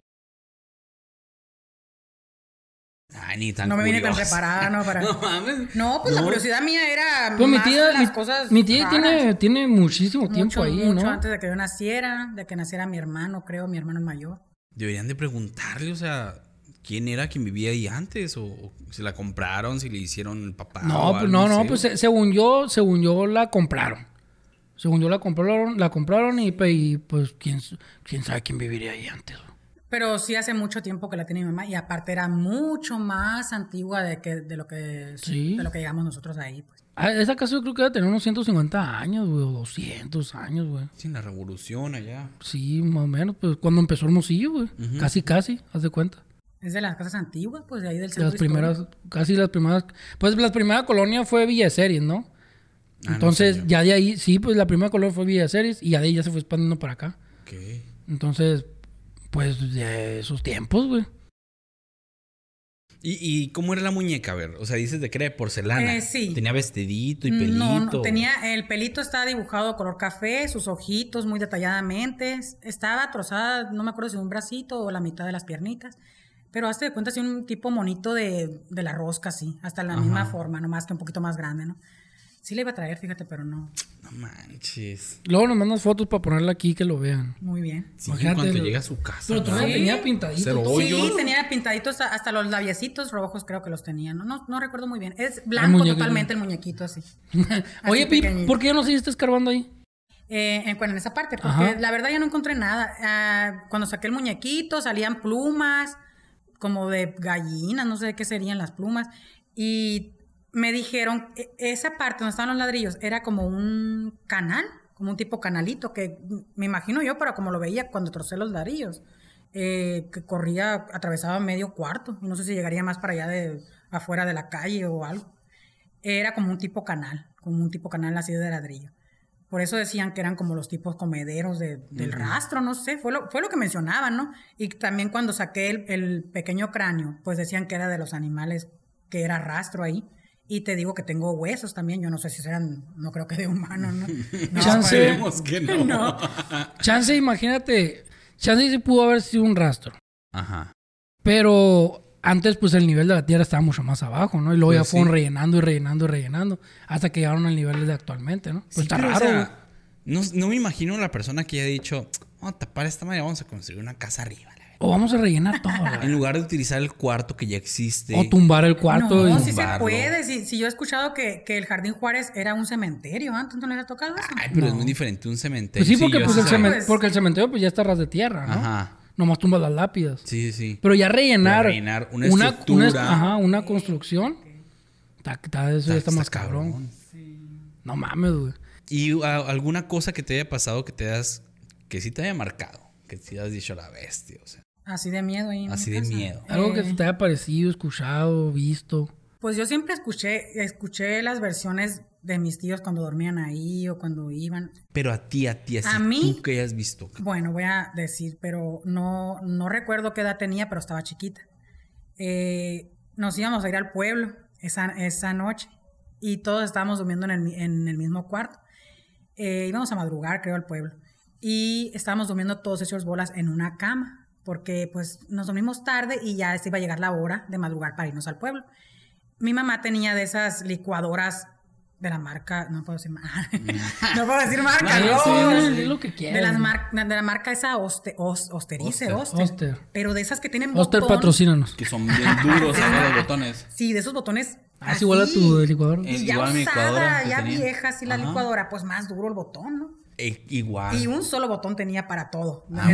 Ay, ni tan No me vine tan preparada, no, para... [laughs] no mames. No, pues la curiosidad mía era pues mi tía, las cosas Mi tía tiene, tiene muchísimo tiempo ahí, mucho antes de que yo naciera, de que naciera mi hermano, creo, mi hermano mayor. Deberían de preguntarle, o sea, quién era quien vivía ahí antes o, si la compraron, si le hicieron el papá. No, pues, no, no, pues según yo, según yo la compraron. Según yo la compraron, la compraron y, pues quién, quién sabe quién viviría ahí antes. Pero sí hace mucho tiempo que la tiene mi mamá y aparte era mucho más antigua de que de lo que de lo que llegamos nosotros ahí, pues. Ah, esa casa yo creo que debe tener unos 150 años, güey, o 200 años, güey. Sin la revolución allá. Sí, más o menos, pues cuando empezó Hermosillo, güey. Casi, casi, haz de cuenta. Es de las casas antiguas, pues de ahí del centro. Las primeras, casi las primeras. Pues la primera colonia fue Villa Series, ¿no? Ah, Entonces, ya de ahí, sí, pues la primera colonia fue Villa Series y ya de ahí ya se fue expandiendo para acá. Ok. Entonces, pues de esos tiempos, güey. ¿Y, ¿Y, cómo era la muñeca? A ver, o sea, dices de que era de porcelana. Eh, sí. Tenía vestidito y pelito. No, no, tenía, el pelito estaba dibujado color café, sus ojitos muy detalladamente. Estaba trozada, no me acuerdo si un bracito o la mitad de las piernitas. Pero hazte de cuenta, así un tipo monito de, de la rosca, así, hasta la misma forma, nomás que un poquito más grande, ¿no? Sí le iba a traer, fíjate, pero no. No manches. Luego nos mandas fotos para ponerla aquí que lo vean. Muy bien. Sí, cuando llega a su casa. Pero todavía tenía pintaditos. Sí, tenía pintaditos hasta los labiecitos rojos, creo que los tenía. No, no, no recuerdo muy bien. Es blanco totalmente el muñequito así. [laughs] Oye, ¿por qué ya no seguiste escarbando ahí? Eh, en, en esa parte, porque la verdad ya no encontré nada. Ah, cuando saqué el muñequito salían plumas, como de gallinas, no sé qué serían las plumas. Y me dijeron, e, esa parte donde estaban los ladrillos era como un canal, como un tipo canalito, que me imagino yo, pero como lo veía cuando trocé los ladrillos, eh, que corría, atravesaba medio cuarto, y no sé si llegaría más para allá de afuera de la calle o algo. Era como un tipo canal, como un tipo canal así de ladrillo. Por eso decían que eran como los tipos comederos de, del rastro, no sé, fue lo, fue lo que mencionaban, ¿no? Y también cuando saqué el, pequeño cráneo, pues decían que era de los animales, que era rastro ahí. Y te digo que tengo huesos también, yo no sé si serán, no creo que de humano, ¿no? [laughs] no chance, que no. [laughs] no. [laughs] Chance, imagínate, chance sí pudo haber sido un rastro. Ajá. Pero antes, pues el nivel de la Tierra estaba mucho más abajo, ¿no? Y luego ya pues fueron rellenando y rellenando y rellenando hasta que llegaron al nivel de actualmente, ¿no? Pues está raro. no, me imagino la persona que haya dicho, vamos a tapar esta madre, vamos a construir una casa arriba. O vamos a rellenar todo. [laughs] en lugar de utilizar el cuarto que ya existe. O tumbar el cuarto. No, sí se puede. Si, yo he escuchado que, el Jardín Juárez era un cementerio antes, ¿no les ha tocado eso? Ay, pero es muy diferente un cementerio. Pues sí, porque, pues, el cementerio, porque el cementerio pues ya está ras de tierra, ¿no? Ajá nomás tumba las lápidas. Sí, sí. Pero ya rellenar, rellenar una, estructura. Una, ajá, una construcción. eso ya está, más cabrón. No mames, güey. ¿Y alguna cosa que te haya pasado que te hayas, que sí te haya marcado? Que sí has dicho la bestia, o sea. Así de miedo ahí. Así de miedo. Algo que eh. te haya parecido, escuchado, visto. Pues yo siempre escuché, escuché las versiones de mis tíos cuando dormían ahí o cuando iban. Pero a ti, a ti, así, a mí, ¿tú qué has visto? Bueno, voy a decir, pero no, no recuerdo qué edad tenía, pero estaba chiquita. Eh, nos íbamos a ir al pueblo esa, esa noche y todos estábamos durmiendo en el, en el mismo cuarto. Eh, íbamos a madrugar, creo, al pueblo. Y estábamos durmiendo todos hechos bolas en una cama, porque pues nos dormimos tarde y ya se iba a llegar la hora de madrugar para irnos al pueblo. Mi mamá tenía de esas licuadoras de la marca, no puedo decir marca, [laughs] no puedo decir marca, no, lo que de, las de la marca esa Oster, Osterice, Oster, pero de esas que tienen Oster patrocínanos. Que son bien duros los botones. [laughs] Sí, de esos botones Ah, es igual a tu licuadora. Y ya usada, ya vieja, así la licuadora, pues más duro el botón, ¿no? Eh, igual. Y un solo botón tenía para todo. Ah,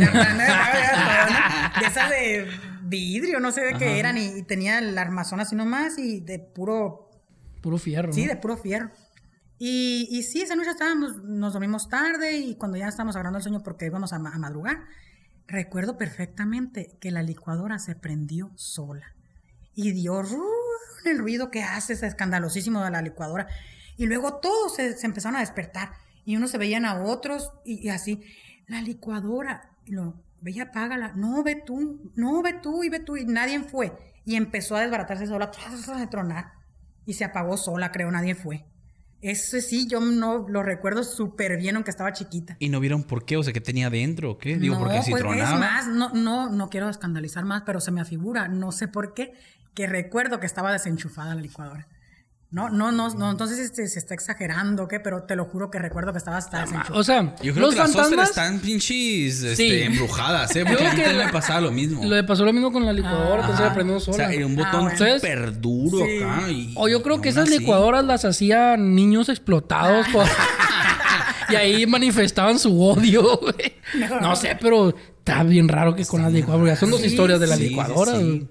de esas de [laughs] vidrio, no sé de qué eran, y, tenía el armazón así nomás y de puro... Puro fierro. Sí, de puro fierro. Y, y sí, esa noche estábamos, nos dormimos tarde y cuando ya estábamos agarrando el sueño porque íbamos a, madrugar, recuerdo perfectamente que la licuadora se prendió sola y dio el ruido que hace, ese escandalosísimo de la licuadora. Y luego todos se, empezaron a despertar y unos se veían a otros y, así. La licuadora, y lo, veía, apágala, no ve tú, no ve tú y ve tú y nadie fue. Y empezó a desbaratarse sola, a tronar y se apagó sola, creo, nadie fue. Ese sí, yo no lo recuerdo súper bien, aunque estaba chiquita. ¿Y no vieron por qué? O sea, ¿qué tenía dentro? ¿Qué? Digo, no, porque si pues, tronaba. Es más, no, no, no quiero escandalizar más, pero se me afigura, no sé por qué, que recuerdo que estaba desenchufada la licuadora. No, no, no, no, entonces este, se está exagerando, ¿qué? Pero te lo juro que recuerdo que estaba hasta. O sea, Yo creo los que las fantasmas... están pinches este, Sí. embrujadas, ¿eh? Porque a mí que también me pasaba lo mismo. Le pasó lo mismo con la licuadora, Ajá. la prendió O sola. sea, era un Ah, botón bueno. súper duro Sí. acá. Y, O yo creo y que esas así- licuadoras las hacían niños explotados por- [laughs] y ahí manifestaban su odio, güey. No sé, pero está bien raro que con las licuadoras. Son dos Sí, historias de la licuadora. güey.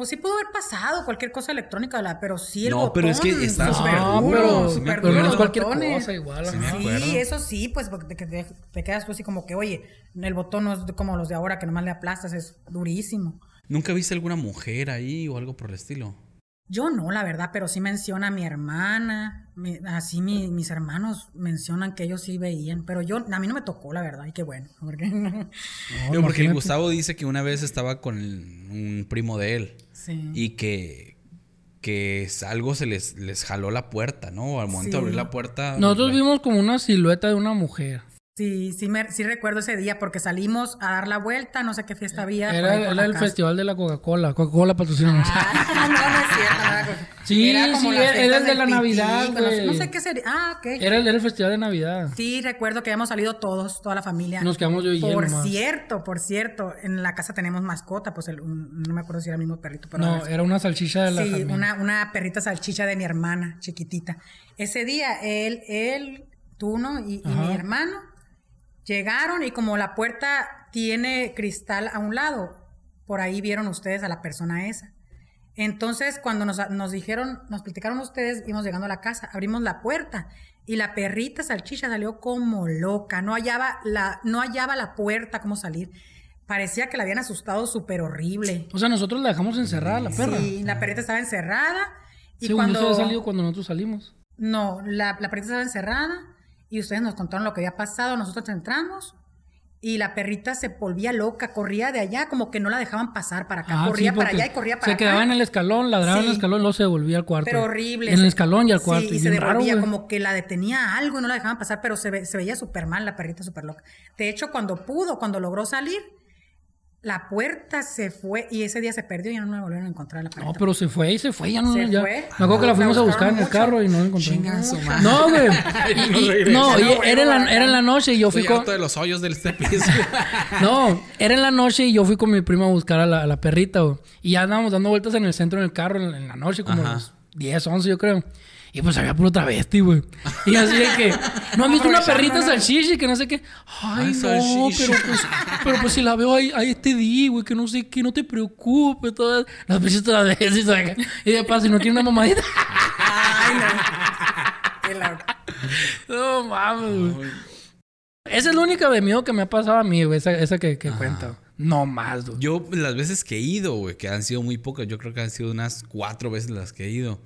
O sí pudo haber pasado cualquier cosa electrónica, la- pero sí el No, botón. pero es que estaba súper súper No, duro, pero, sí pero no es cualquier botones. cosa igual. Sí eso sí, pues porque te, te- te quedas tú así como que, oye, el botón no es como los de ahora que nomás le aplastas, es durísimo. ¿Nunca viste alguna mujer ahí o algo por el estilo? Yo no, la verdad, pero sí menciona a mi hermana, mi- así mi- mis hermanos mencionan que ellos sí veían, pero yo, a mí no me tocó, la verdad, y qué bueno, [laughs] porque no. No, Digo, porque el imagínate. Gustavo dice que una vez estaba con el- un primo de él Sí. y que, que algo se les, les jaló la puerta, ¿no? Al momento de abrir la puerta. Nosotros la- vimos como una silueta de una mujer. Sí, sí, me, sí recuerdo ese día porque salimos a dar la vuelta, no sé qué fiesta había. Era, por era el festival de la Coca-Cola. Coca-Cola patrocina. Ah, [laughs] no, no es cierto. no era cosa. Sí, Era como sí, era- era el de la Navidad, no sé- qué sería. Ah, ok. Era, el- era el festival de Navidad. Sí, recuerdo que habíamos salido todos, toda la familia. Nos quedamos yo y Por cierto, por cierto, en la casa tenemos mascota, pues el- un- no me acuerdo si era el mismo perrito, pero No, era una salchicha de la sí, una, una perrita salchicha de mi hermana, chiquitita. Ese día, él, él, tú, ¿no? Y, mi hermano llegaron y como la puerta tiene cristal a un lado, por ahí vieron ustedes a la persona esa. Entonces, cuando nos, nos dijeron, nos platicaron ustedes, íbamos llegando a la casa, abrimos la puerta y la perrita salchicha salió como loca, no hallaba la, no hallaba la puerta, cómo salir. Parecía que la habían asustado súper horrible. O sea, nosotros la dejamos encerrada, la perra. Sí, la perrita estaba encerrada y se cuando salido cuando nosotros salimos. no, la, la perrita estaba encerrada y ustedes nos contaron lo que había pasado, nosotros entramos y la perrita se volvía loca, corría de allá como que no la dejaban pasar para acá, Ah, corría sí, para allá y corría para Se acá. quedaba en el escalón, ladraba en el escalón, luego se devolvía al cuarto. Pero horrible. En el se- escalón y al cuarto. Sí, y y se raro, devolvía como que la detenía algo y no la dejaban pasar, pero se, ve- se veía súper mal la perrita, súper loca. De hecho, cuando pudo, cuando logró salir, la puerta se fue y ese día se perdió y ya no la volvieron a encontrar la perrita. No, pero se fue y se fue, ya no. Se ya. fue. Me acuerdo que la La fuimos a buscar en el carro y no la encontramos. Chinga su madre. [laughs] No, güey. Y- y- no, y no era, la, a era en la noche y yo fui con. de los hoyos del este piso. [laughs] No, era en la noche y yo fui con mi prima a buscar a la, a la perrita, güey. Y ya andábamos dando vueltas en el centro en el carro en, en la noche, como Ajá. las 10, 11, yo creo. Y pues había puro travesti, güey. Y así de que, ¿no han visto una perrita salchicha que no sé qué? Ay, no, pero pues, pero pues si la veo ahí, ahí este día, güey, que no sé qué, no te preocupes. Todas las veces travestis, ¿sabes? Y de paso, si no quiere una mamadita. Ay, no. Qué loco. No mames, güey. Esa es la única de miedo que me ha pasado a mí, güey, esa, esa que, que cuenta. No más, güey. Yo, las veces que he ido, güey, que han sido muy pocas, yo creo que han sido unas cuatro veces las que he ido.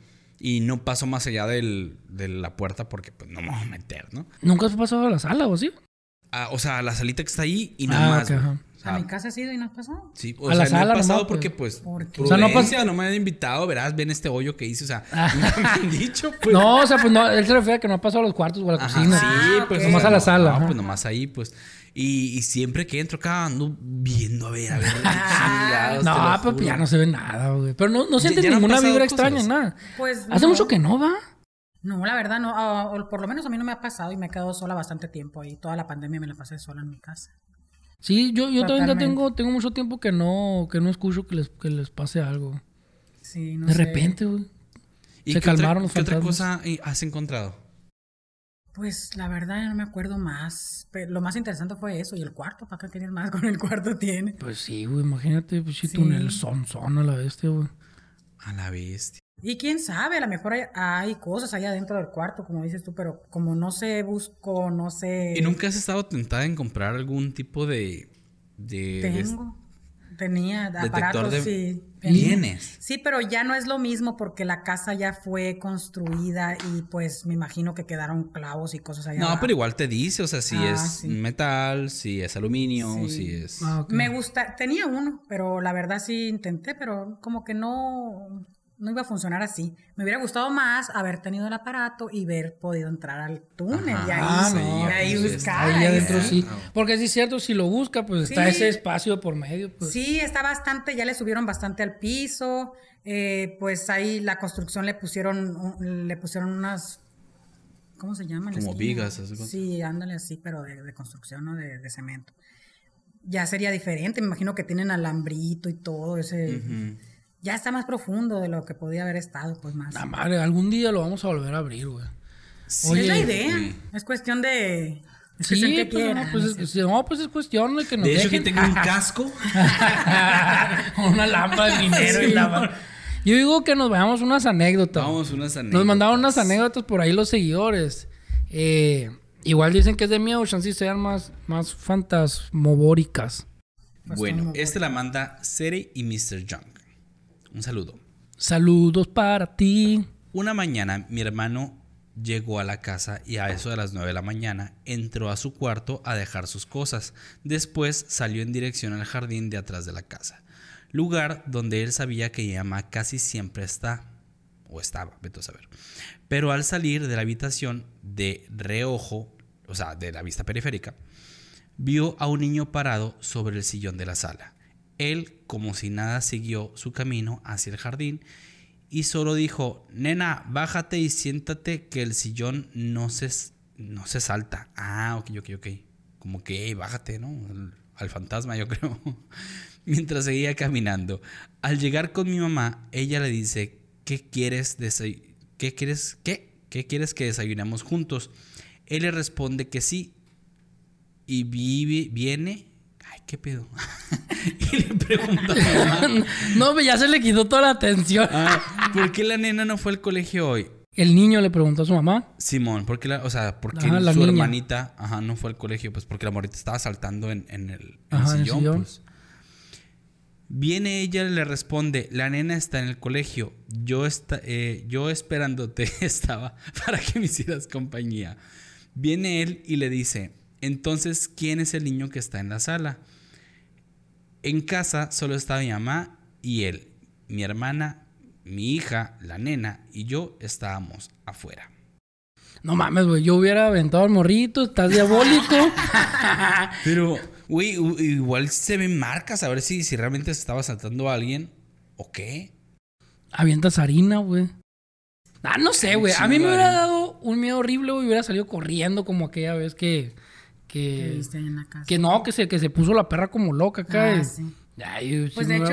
Y no paso más allá del, de la puerta porque pues no me voy a meter, ¿no? ¿Nunca has pasado a la sala o sí? Ah, o sea, la salita que está ahí y Ah, nada más. ajá. O sea, A mi casa has ido y no has pasado. Sí, o A sea, la no sala he pasado nomás, porque, pues. pues, ¿Por? O sea, no no, me han invitado, verás, ven este hoyo que hice, o sea, [laughs] Ah. nunca [laughs] me han dicho, pues. No, o sea, pues no, él se refiere a que no ha pasado a los cuartos o a la Ajá, cocina. sí, Ah, pues. ok. o Nomás sea, a la no, sala, No, ajá. pues nomás ahí, pues. Y, y siempre que entro acá ando viendo, a ver, a ver. [laughs] Chingados, No, juro. ya no se ve nada, güey. Pero no, no sientes no ninguna vibra cosas. extraña, nada. Pues Hace no. mucho que no va. No, la verdad no, ah, o por lo menos a mí no me ha pasado y me he quedado sola bastante tiempo ahí. Toda la pandemia me la pasé sola en mi casa. Sí, yo, yo también ya tengo, tengo mucho tiempo que no, que no escucho que les, que les pase algo. Sí, no de sé. repente, güey. ¿Y se qué otra- calmaron los ¿Qué otra cosa eh, has encontrado? Pues la verdad ya no me acuerdo más. Pero lo más interesante fue eso. Y el cuarto, ¿para qué quieres más con el cuarto tiene? Pues sí, güey, imagínate, pues sí, túnel son, son a la bestia, güey. A la bestia. Y quién sabe, a lo mejor hay, hay cosas allá dentro del cuarto, como dices tú, pero como no sé, busco, no sé. ¿Y nunca has estado tentada en comprar algún tipo de. de Tengo. Tenía aparatos, de sí. bienes? Sí, pero ya no es lo mismo porque la casa ya fue construida y pues me imagino que quedaron clavos y cosas allá. No, abajo. pero igual te dice, o sea, si Ah, es sí. metal, si es aluminio, Sí. si es. Ah. Me gusta, tenía uno, pero la verdad sí intenté, pero como que no, no iba a funcionar así. Me hubiera gustado más haber tenido el aparato y haber podido entrar al túnel y ahí, Ah, ahí pues, buscar. Ahí adentro sí. sí. Porque sí es cierto, si lo busca, pues está ese espacio por medio. Pues. Sí, está bastante, ya le subieron bastante al piso. eh, pues ahí la construcción le pusieron, le pusieron unas, ¿cómo se llama? Como vigas. Sí, ándale así, pero de, de construcción, ¿no? De, de cemento. Ya sería diferente, me imagino que tienen alambrito y todo ese. Ya está más profundo de lo que podía haber estado, pues más. La madre, algún día lo vamos a volver a abrir, güey. es la idea. güey. Es cuestión de. Es Sí, cuestión que pues, no, pues, ¿no? es, no, pues es cuestión de que nos De hecho, dejen. tengo un casco. [laughs] Una lámpara de minero y la Yo digo que nos veamos unas anécdotas. Vamos, unas anécdotas. Nos mandaron unas anécdotas por ahí los seguidores. Eh, igual dicen que es de miedo, chance sean más, más fantasmobóricas. Bueno, esta la manda Sere y Mr. Young. Un saludo. Saludos para ti. Una mañana mi hermano llegó a la casa y a eso de las 9 de la mañana entró a su cuarto a dejar sus cosas. Después salió en dirección al jardín de atrás de la casa, lugar donde él sabía que mi mamá casi siempre está, o estaba, vete a saber. Pero al salir de la habitación de reojo, o sea, de la vista periférica, vio a un niño parado sobre el sillón de la sala. Él, como si nada, siguió su camino hacia el jardín y solo dijo, nena, bájate y siéntate que el sillón no se, no se salta. Ah, ok, ok, ok. Como que, "Ey, bájate, ¿no? Al, fantasma, yo [laughs] creo. Mientras seguía caminando. Al llegar con mi mamá, ella le dice, ¿qué quieres ¿Qué quieres? ¿Qué? ¿Qué quieres que desayunemos juntos? Él le responde que sí. Y viene. ¿Qué pedo? [laughs] y le pregunta a mi mamá. [laughs] no, pues ya se le quitó toda la atención. Ah, ¿Por qué la nena no fue al colegio hoy? El niño le preguntó a su mamá. Simón, ¿por qué la, o sea, ¿por qué Ajá, la su niña. hermanita ajá, no fue al colegio? Pues porque la morrita estaba saltando en, en el, en el Ajá, en el sillón, sillón. pues. Viene ella y le responde, la nena está en el colegio, yo, esta- eh, yo esperándote [laughs] estaba para que me hicieras compañía. Viene él y le dice, entonces, ¿quién es el niño que está en la sala? En casa solo estaba mi mamá y él, mi hermana, mi hija, la nena y yo estábamos afuera. No mames, güey. Yo hubiera aventado al morrito. Estás diabólico. [laughs] Pero, güey, igual se ven marcas a ver si, si realmente se estaba saltando a alguien o qué. Avientas harina, güey. Ah, no sé, güey. A mí me hubiera dado un miedo horrible, güey. Hubiera salido corriendo como aquella vez que... Que Que, viste ahí en la casa. que no, que se, que se puso la perra como loca acá. Ah, sí. Ay, Pues de hecho,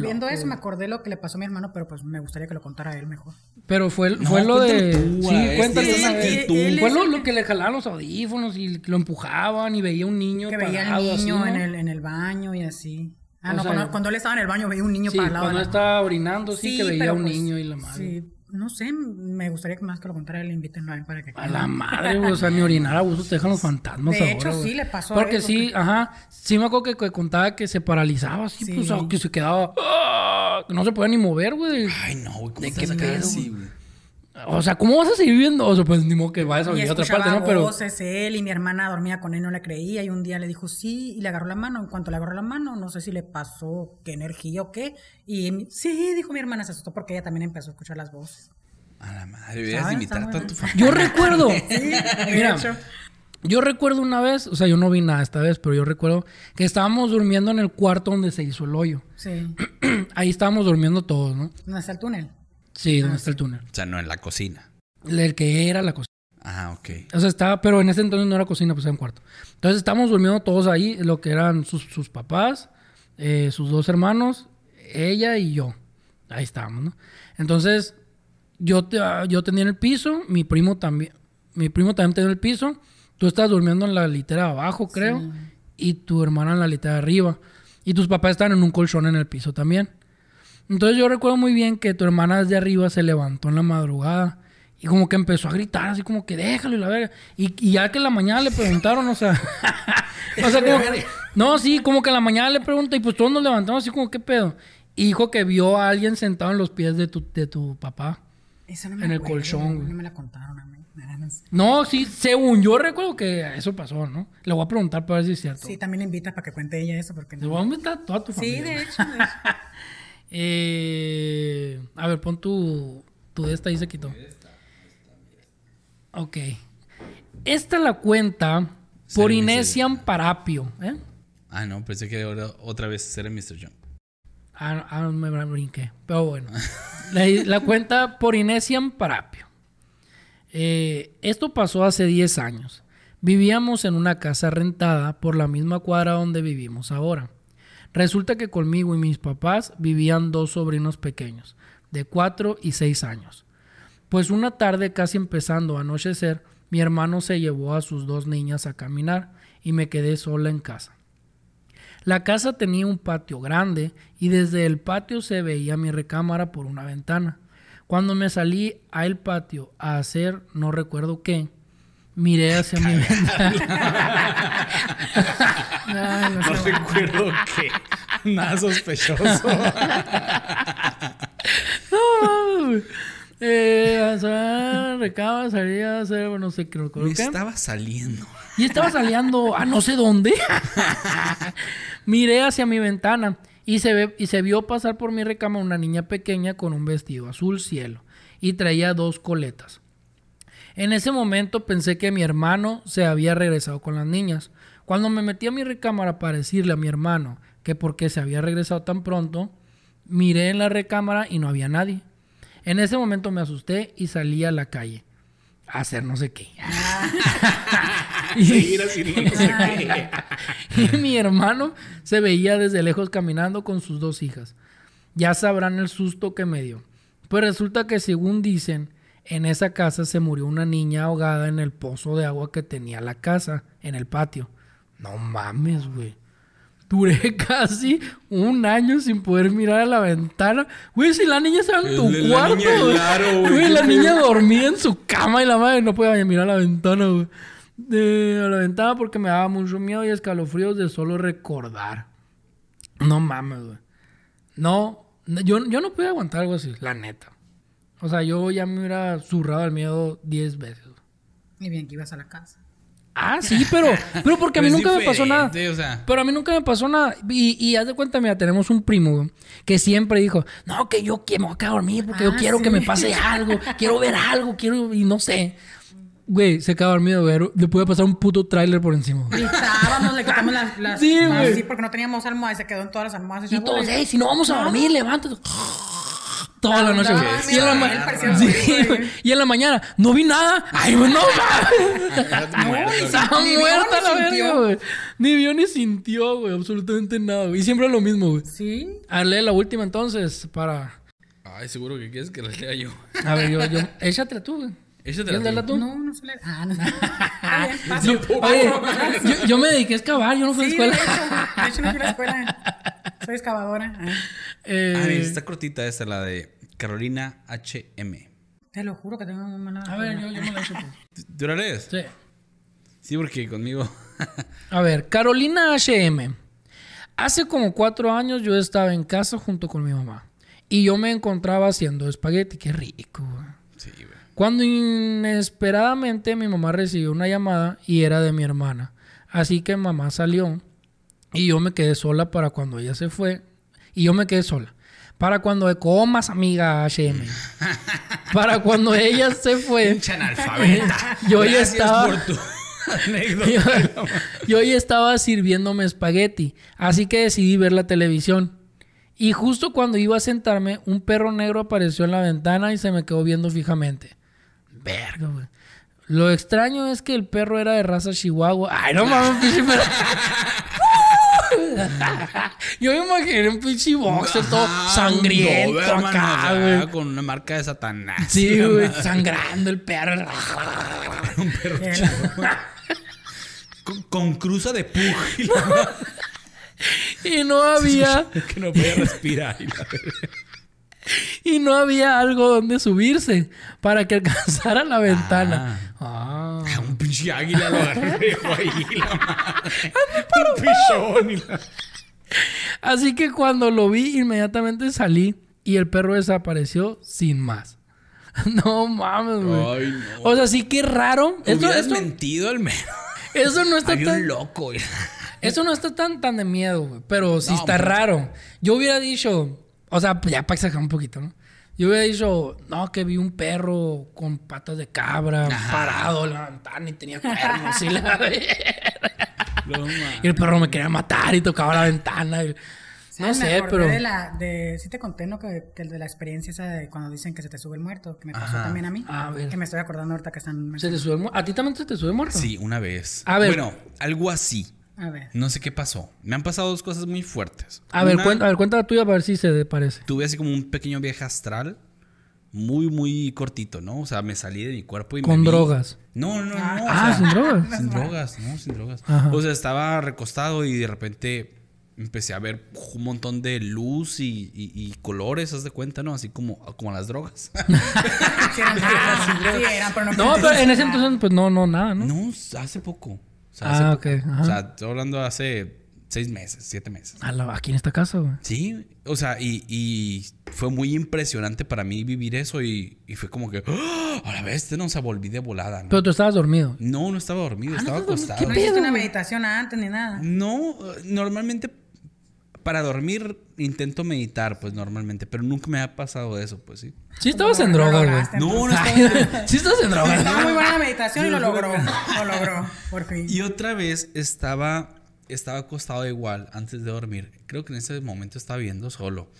viendo loco, eso me acordé lo que le pasó a mi hermano, pero pues me gustaría que lo contara él mejor. Pero fue, No, fue lo de... tú, sí, ver, cuéntalo sí, una sí, tú. él Fue lo, lo que le jalaban los audífonos y lo empujaban y veía un niño Que veía al así, niño ¿no? en, el, en el baño y así. Ah, O no, sea, cuando, cuando él estaba en el baño veía un niño Sí, para el lado. cuando la- estaba orinando, sí, que veía un pues, niño y la madre. Sí, no sé, me gustaría que más que lo contara él, invítenlo a él para que... A la madre, [laughs] güey. O sea, ni orinar a gusto te dejan los fantasmas De ahora, hecho, güey. sí le pasó a Porque él, sí, porque- ajá. Sí me acuerdo que, que contaba que se paralizaba así, Sí. pues, o que se quedaba... ¡ah! que no se podía ni mover, güey. Ay, no, güey, ¿cómo ¿De te qué a pedo, así, güey? O sea, ¿cómo vas a seguir viendo? O sea, pues ni modo que vayas a vivir a otra parte, ¿no? Pero... voces él y mi hermana dormía con él, no le creía y un día le dijo sí y le agarró la mano. En cuanto le agarró la mano, no sé si le pasó qué energía o qué. Y sí, dijo mi hermana, se asustó porque ella también empezó a escuchar las voces. A la madre, imitar Está a tu familia. Yo recuerdo... [laughs] de Mira, yo recuerdo una vez... O sea, yo no vi nada esta vez, pero yo recuerdo que estábamos durmiendo en el cuarto donde se hizo el hoyo. Sí. [clears throat] Ahí estábamos durmiendo todos, ¿no? ¿Dónde está el túnel? Sí, donde está el túnel. O sea, no en la cocina. El que era la cocina. Ah, ok. O sea, estaba, pero en ese entonces no era cocina, pues era un cuarto. Entonces estábamos durmiendo todos ahí, lo que eran sus, sus papás, eh, sus dos hermanos, ella y yo. Ahí estábamos, ¿no? Entonces, yo, te- ah, yo tenía en el piso, mi primo también, mi primo también tenía en el piso, tú estabas durmiendo en la litera de abajo, creo, y tu hermana en la litera de arriba. Y tus papás estaban en un colchón en el piso también. Entonces yo recuerdo muy bien que tu hermana desde arriba se levantó en la madrugada y como que empezó a gritar así como que déjalo y la verga. Y, y ya que en la mañana le preguntaron, o sea, [laughs] o sea, como, no, sí, como que en la mañana le pregunta y pues todos nos levantamos así como qué pedo. Y dijo que vio a alguien sentado en los pies de tu, de tu papá. Esa no me En el acuerdo, colchón, güey. No me la contaron a mí. no. No, sí, según yo recuerdo que eso pasó, ¿no? Le voy a preguntar para ver si es cierto. Sí, también le invitas para que cuente ella eso porque Le voy a invitar a toda tu Sí, familia. de hecho. de hecho. [laughs] Eh, a ver, pon tu, tu de esta y se quitó. Ok. Esta la cuenta por Inesian Parapio. ¿eh? Ah, no, pensé que otra vez era Mr. John. Ah, ah, me brinqué. Pero bueno. [laughs] la, cuenta por Inesian Parapio. Eh, esto pasó hace 10 años. Vivíamos en una casa rentada por la misma cuadra donde vivimos ahora. Resulta que conmigo y mis papás vivían dos sobrinos pequeños, de 4 y 6 años. Pues una tarde casi empezando a anochecer, mi hermano se llevó a sus dos niñas a caminar y me quedé sola en casa. La casa tenía un patio grande y desde el patio se veía mi recámara por una ventana. Cuando me salí al patio a hacer no recuerdo qué, miré hacia mi ventana. [laughs] no, recuerdo qué. Nada sospechoso. [laughs] no, eh, recaba, salía hacer, no sé qué. Me estaba saliendo. Y estaba saliendo a no sé dónde. Miré hacia mi ventana y se, ve, y se vio pasar por mi recama una niña pequeña con un vestido azul cielo y traía dos coletas. En ese momento pensé que mi hermano se había regresado con las niñas. Cuando me metí a mi recámara para decirle a mi hermano que por qué se había regresado tan pronto, miré en la recámara y no había nadie. En ese momento me asusté y salí a la calle a hacer no sé qué. [laughs] y, [laughs] y mi hermano se veía desde lejos caminando con sus dos hijas. Ya sabrán el susto que me dio. Pues resulta que según dicen, en esa casa se murió una niña ahogada en el pozo de agua que tenía la casa, en el patio. No mames, güey. Duré [laughs] casi un año sin poder mirar a la ventana. Güey, si la niña estaba en tu cuarto. güey, la niña dormía en su cama y la madre no podía mirar a la ventana, güey. a la ventana porque me daba mucho miedo y escalofríos de solo recordar. No mames, güey. No, yo, yo no podía aguantar algo así, la neta. O sea, yo ya me hubiera zurrado el miedo 10 veces. Y bien que ibas a la casa. Ah, sí, pero, pero porque a mí nunca me pasó nada. Pero a mí nunca me pasó nada. Y, y haz de cuenta, mira, tenemos un primo que siempre dijo, no, que yo quiero, me voy a quedar dormir porque yo ah, quiero que me pase [laughs] algo, quiero ver algo, quiero, y no sé. Güey, se quedó dormido, güey. Le puede pasar un puto tráiler por encima. Y estábamos, le quitamos las... [laughs] las sí, güey. Sí, porque no teníamos almohadas y se quedó en todas las almohadas. Y todos, ey, si no vamos a dormir, levántate toda la noche. y, en la y en la mañana, no vi nada. Ay, no, no, estaba muerta la verga, güey. Ni vio ni sintió, güey, absolutamente nada, güey. Y siempre lo mismo, güey. Sí. A leer la última entonces para. Ay, seguro que quieres que la lea yo. A ver, yo, yo. Échatela tú, güey. Échatela tú. No, no se lee. Ah, no. [laughs] yo, yo, me dediqué a excavar, yo no fui a la escuela. De hecho, de hecho, no fui a la escuela. [laughs] Soy excavadora. Ah. Eh, ah, está cortita esta, la de Carolina HM. Te lo juro que tengo muy mala. A ver, yo, yo me la hecho. ¿Tú la lees? Sí. Sí, porque conmigo. [laughs] a ver, Carolina HM. Hace como cuatro años yo estaba en casa junto con mi mamá. Y yo me encontraba haciendo espagueti. Qué rico. Sí, güey. Cuando inesperadamente mi mamá recibió una llamada y era de mi hermana. Así que mamá salió y yo me quedé sola para cuando ella se fue. Y yo me quedé sola. Para cuando comas, amiga HM. [laughs] Para cuando ella se fue. [laughs] [laughs] yo ya estaba. yo, ya estaba sirviéndome espagueti. Así que decidí ver la televisión. Y justo cuando iba a sentarme, un perro negro apareció en la ventana y se me quedó viendo fijamente. Verga, güey. Lo extraño es que el perro era de raza chihuahua. Ay, no mames, Yo me imaginé un pinche boxer todo sangriento acá, güey. Con una marca de Satanás. Sí, [laughs] güey. sangrando el perro. [laughs] un perro con, con, cruza de pug. y [laughs] no había... que no podía respirar. y no había algo donde subirse para que [laughs] alcanzara la ventana. Ah. ah. [laughs] Un pinche águila lo agarró ahí, [laughs] la madre. Un pichón. Y la... Así que cuando lo vi, inmediatamente salí y el perro desapareció sin más. No mames, güey. O sea, sí que raro. Esto, esto... mentido al menos. Eso no está tan. loco, güey. Eso no está tan, tan de miedo, güey. Pero sí está raro. Yo hubiera dicho, O sea, ya para exagerar un poquito, ¿no? Yo hubiera dicho, no, que vi un perro con patas de cabra parado en la ventana y tenía cuernos y la [laughs] Y el perro me quería matar y tocaba la ventana. No sé, pero. De la, de, sí te conté, ¿no? Que, el de la experiencia esa de cuando dicen que se te sube el muerto, que me pasó también a mí. A ver. Que me estoy acordando ahorita que están. ¿Se te sube el ¿A ti también se te sube el muerto? Sí, una vez. A ver. Bueno, algo así. A ver. No sé qué pasó. Me han pasado dos cosas muy fuertes. A ver, cuenta, a ver, cuenta la tuya para ver si se parece. Tuve así como un pequeño viaje astral. Muy, muy cortito, ¿no? O sea, me salí de mi cuerpo y ¿Con drogas? No, no, no. Ah, sin drogas. [laughs] Sin drogas, no, sin drogas. O sea, estaba recostado y de repente empecé a ver un montón de luz y, colores, haz de cuenta, ¿no? Así como, como las drogas. [laughs] [laughs] sí, eran, pero no, no pero en ese entonces, pues no, no, nada, ¿no? No, hace poco ah, ok. O sea, estoy hablando hace seis meses, siete meses. aquí en esta casa, güey. Sí, o sea, y, fue muy impresionante para mí vivir eso y, fue como que, ¡Oh! a la vez, no se volví de volada. Pero tú estabas dormido. No, no estaba dormido, ah, estaba acostado. ¿No hiciste una meditación antes ni nada? No, normalmente para dormir intento meditar, pues normalmente, pero nunca me ha pasado eso, pues sí. Sí estabas en droga, güey. No, no estaba. sí estabas en droga. Estaba muy buena la meditación y lo logró. Lo logró, por fin. Y otra vez estaba estaba acostado igual antes de dormir. Creo que en ese momento estaba viendo solo.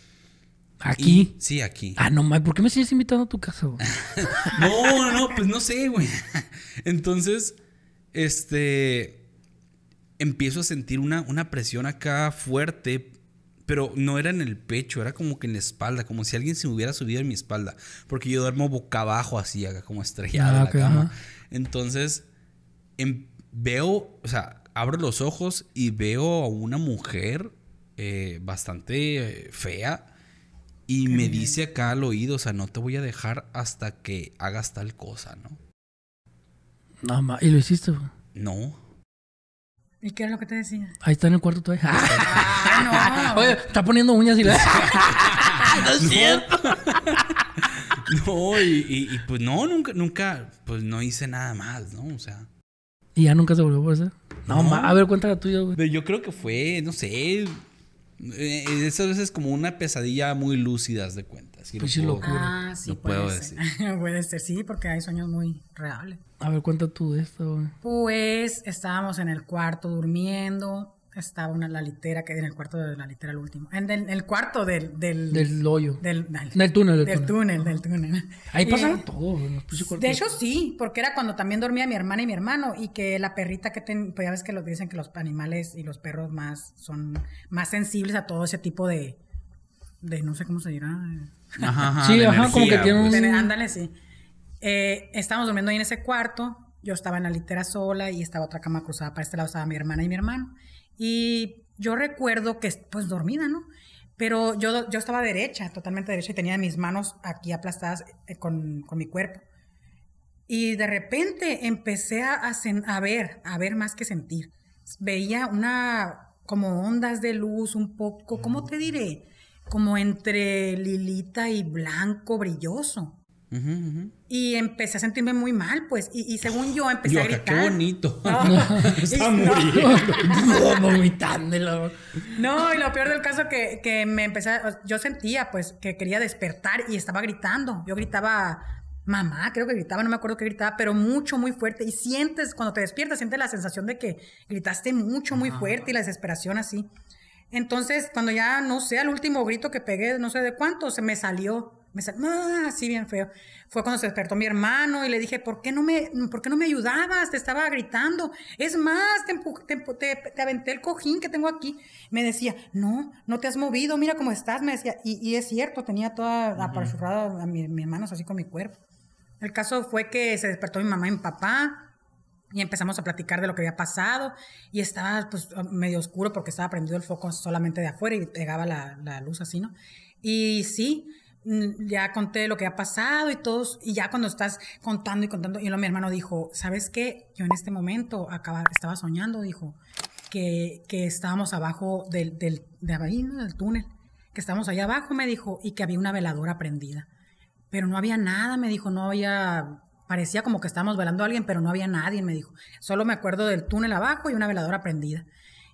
¿Aquí? sí, aquí. Ah, no, ¿por qué me sigues invitando a tu casa, güey? [laughs] no, no, pues no sé, güey. Entonces, este. Empiezo a sentir una, una presión acá fuerte pero no era en el pecho, era como que en la espalda, como si alguien se me hubiera subido en mi espalda, porque yo duermo boca abajo así, acá como estrellado en la ah, cama. Entonces, em, veo, o sea, abro los ojos y veo a una mujer eh, bastante fea y me dice acá al oído, o sea, no te voy a dejar hasta que hagas tal cosa, ¿no? No, ¿y lo hiciste? No. ¿Y qué es lo que te decía? Ahí está en el cuarto todavía. Ah, no. [laughs] Oye, está poniendo uñas y la. [laughs] [laughs] no es cierto. no, y, pues no, nunca, nunca, pues no hice nada más, ¿no? O sea. ¿Y ya nunca se volvió a hacer? No, no. a ver, cuéntala tuya, güey. Yo creo que fue, no sé. Eh, esas veces como una pesadilla muy lúcida, de cuenta. Sí, pues locura. Ah, sí, puede ser. [laughs] puede ser, sí, porque hay sueños muy reales. A ver, cuenta tú de esto. Pues estábamos en el cuarto durmiendo. Estaba una la litera, que en el cuarto de la litera el último. En el, cuarto del, del... Del hoyo. Del, del, túnel. Del, túnel. del túnel. Ahí pasaba todo. de hecho, sí, porque era cuando también dormía mi hermana y mi hermano y que la perrita que ten, pues ya ves que lo dicen que los animales y los perros más son más sensibles a todo ese tipo de, de no sé cómo se dirá. Ajá, sí, ajá, como que tiene un... Ándale, sí. Eh, estábamos durmiendo ahí en ese cuarto. Yo estaba en la litera sola y estaba otra cama cruzada. Para este lado estaba mi hermana y mi hermano. Y yo recuerdo que, pues dormida, ¿no? Pero yo, yo estaba derecha, totalmente derecha, y tenía mis manos aquí aplastadas eh, con, con mi cuerpo. Y de repente empecé a, a, ver, a ver más que sentir. Veía una, como ondas de luz, un poco, ¿cómo te diré? Como entre lilita y blanco brilloso. Y empecé a sentirme muy mal, pues. Y, según yo empecé a gritar. ¡Qué bonito! [laughs] [laughs] Estaba muriendo. [laughs] No, y lo peor del caso que, que me empecé. yo sentía, pues, que quería despertar y estaba gritando. Yo gritaba. Mamá, creo que gritaba, no me acuerdo qué gritaba, pero mucho, muy fuerte. Y sientes, cuando te despiertas, sientes la sensación de que gritaste mucho, muy fuerte y la desesperación así. Entonces, cuando ya, no sé, al último grito que pegué, no sé de cuánto, se me salió me salió, ah, así bien feo. Fue cuando se despertó mi hermano y le dije, ¿por qué no me, por qué no me ayudabas? Te estaba gritando. Es más, te, te, aventé el cojín que tengo aquí. Me decía, no, no te has movido, mira cómo estás. Me decía, y, es cierto, tenía toda uh a mi, mis manos así con mi cuerpo. El caso fue que se despertó mi mamá y mi papá y empezamos a platicar de lo que había pasado y estaba pues medio oscuro porque estaba prendido el foco solamente de afuera y pegaba la, la luz así, ¿no? Y sí, Mm, ya conté lo que ha pasado y todos, y ya cuando estás contando y contando, y luego mi hermano dijo, ¿sabes qué? Yo en este momento acaba, estaba soñando, dijo, que, que estábamos abajo del, del, de del túnel, que estábamos allá abajo, me dijo, y que había una veladora prendida. Pero no había nada, me dijo, no había, parecía como que estábamos velando a alguien, pero no había nadie, me dijo. Solo me acuerdo del túnel abajo y una veladora prendida.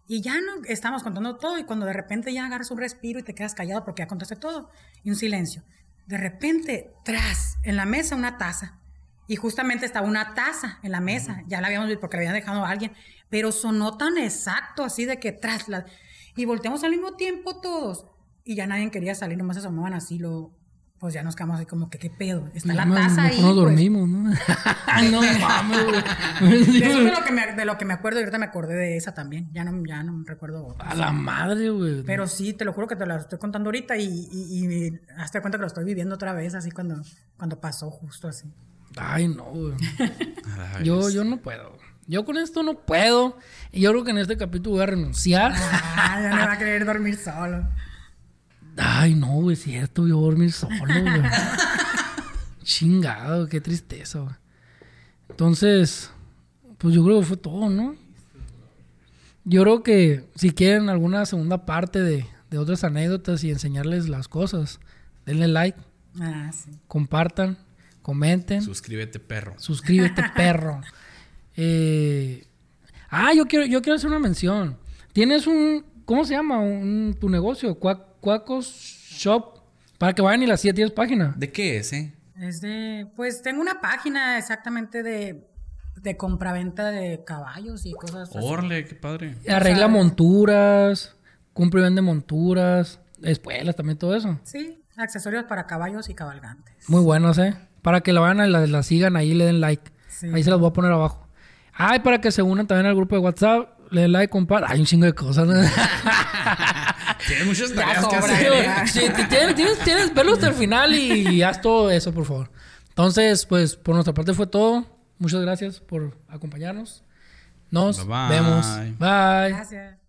Y ya no estamos contando todo y cuando de repente ya agarras un respiro y te quedas callado porque ya contaste todo y un silencio. De repente, tras, en la mesa una taza. Y justamente estaba una taza en la mesa. Ya la habíamos visto porque la habían dejado a alguien. Pero sonó tan exacto así de que tras la... Y volteamos al mismo tiempo todos. Y ya nadie quería salir, nomás se asomaban así, lo, pues ya nos quedamos así como que qué pedo. Está la taza ahí. No pues. dormimos, ¿no? [laughs] no [laughs] mames, güey. de, lo que me, de lo que me acuerdo, y ahorita me acordé de esa también. Ya no, ya no recuerdo. A la madre, güey. Pero sí, te lo juro que te la estoy contando ahorita y, y, y hazte cuenta que lo estoy viviendo otra vez, así cuando, cuando pasó justo así. Ay, no, güey. [laughs] yo, yo no puedo. Yo con esto no puedo. Y yo creo que en este capítulo voy a renunciar. Ah, ya me va a querer dormir solo. Ay, no, güey, es cierto, yo voy a dormir solo, güey. [laughs] Chingado, qué tristeza, güey. Entonces, pues yo creo que fue todo, ¿no? Yo creo que si quieren alguna segunda parte de, de otras anécdotas y enseñarles las cosas, denle like. Ah, sí. Compartan, comenten. Suscríbete, perro. Suscríbete, [laughs] perro. Eh, ah, yo quiero, yo quiero hacer una mención. Tienes un, ¿cómo se llama? Un, tu negocio, Cuacos Shop. Para que vayan y la siete 10 páginas. ¿De qué es, eh? Es de. Pues tengo una página exactamente de. De compraventa de caballos y cosas así. Orle, qué padre. Arregla monturas. Compra y vende monturas. Espuelas, también todo eso. Sí, accesorios para caballos y cabalgantes. Muy buenos, ¿eh? Para que la vayan y la, sigan ahí y le den like. Ahí se las voy a poner abajo. Ay, para que se unan también al grupo de WhatsApp, le den like, compadre. Hay un chingo de cosas. ¿no? [laughs] Tienes muchas tareas que hacer. tienes, tienes, verlo hasta el final y haz todo eso, por favor. Entonces, pues, por nuestra parte fue todo. Muchas gracias por acompañarnos. Nos vemos. Bye. Gracias.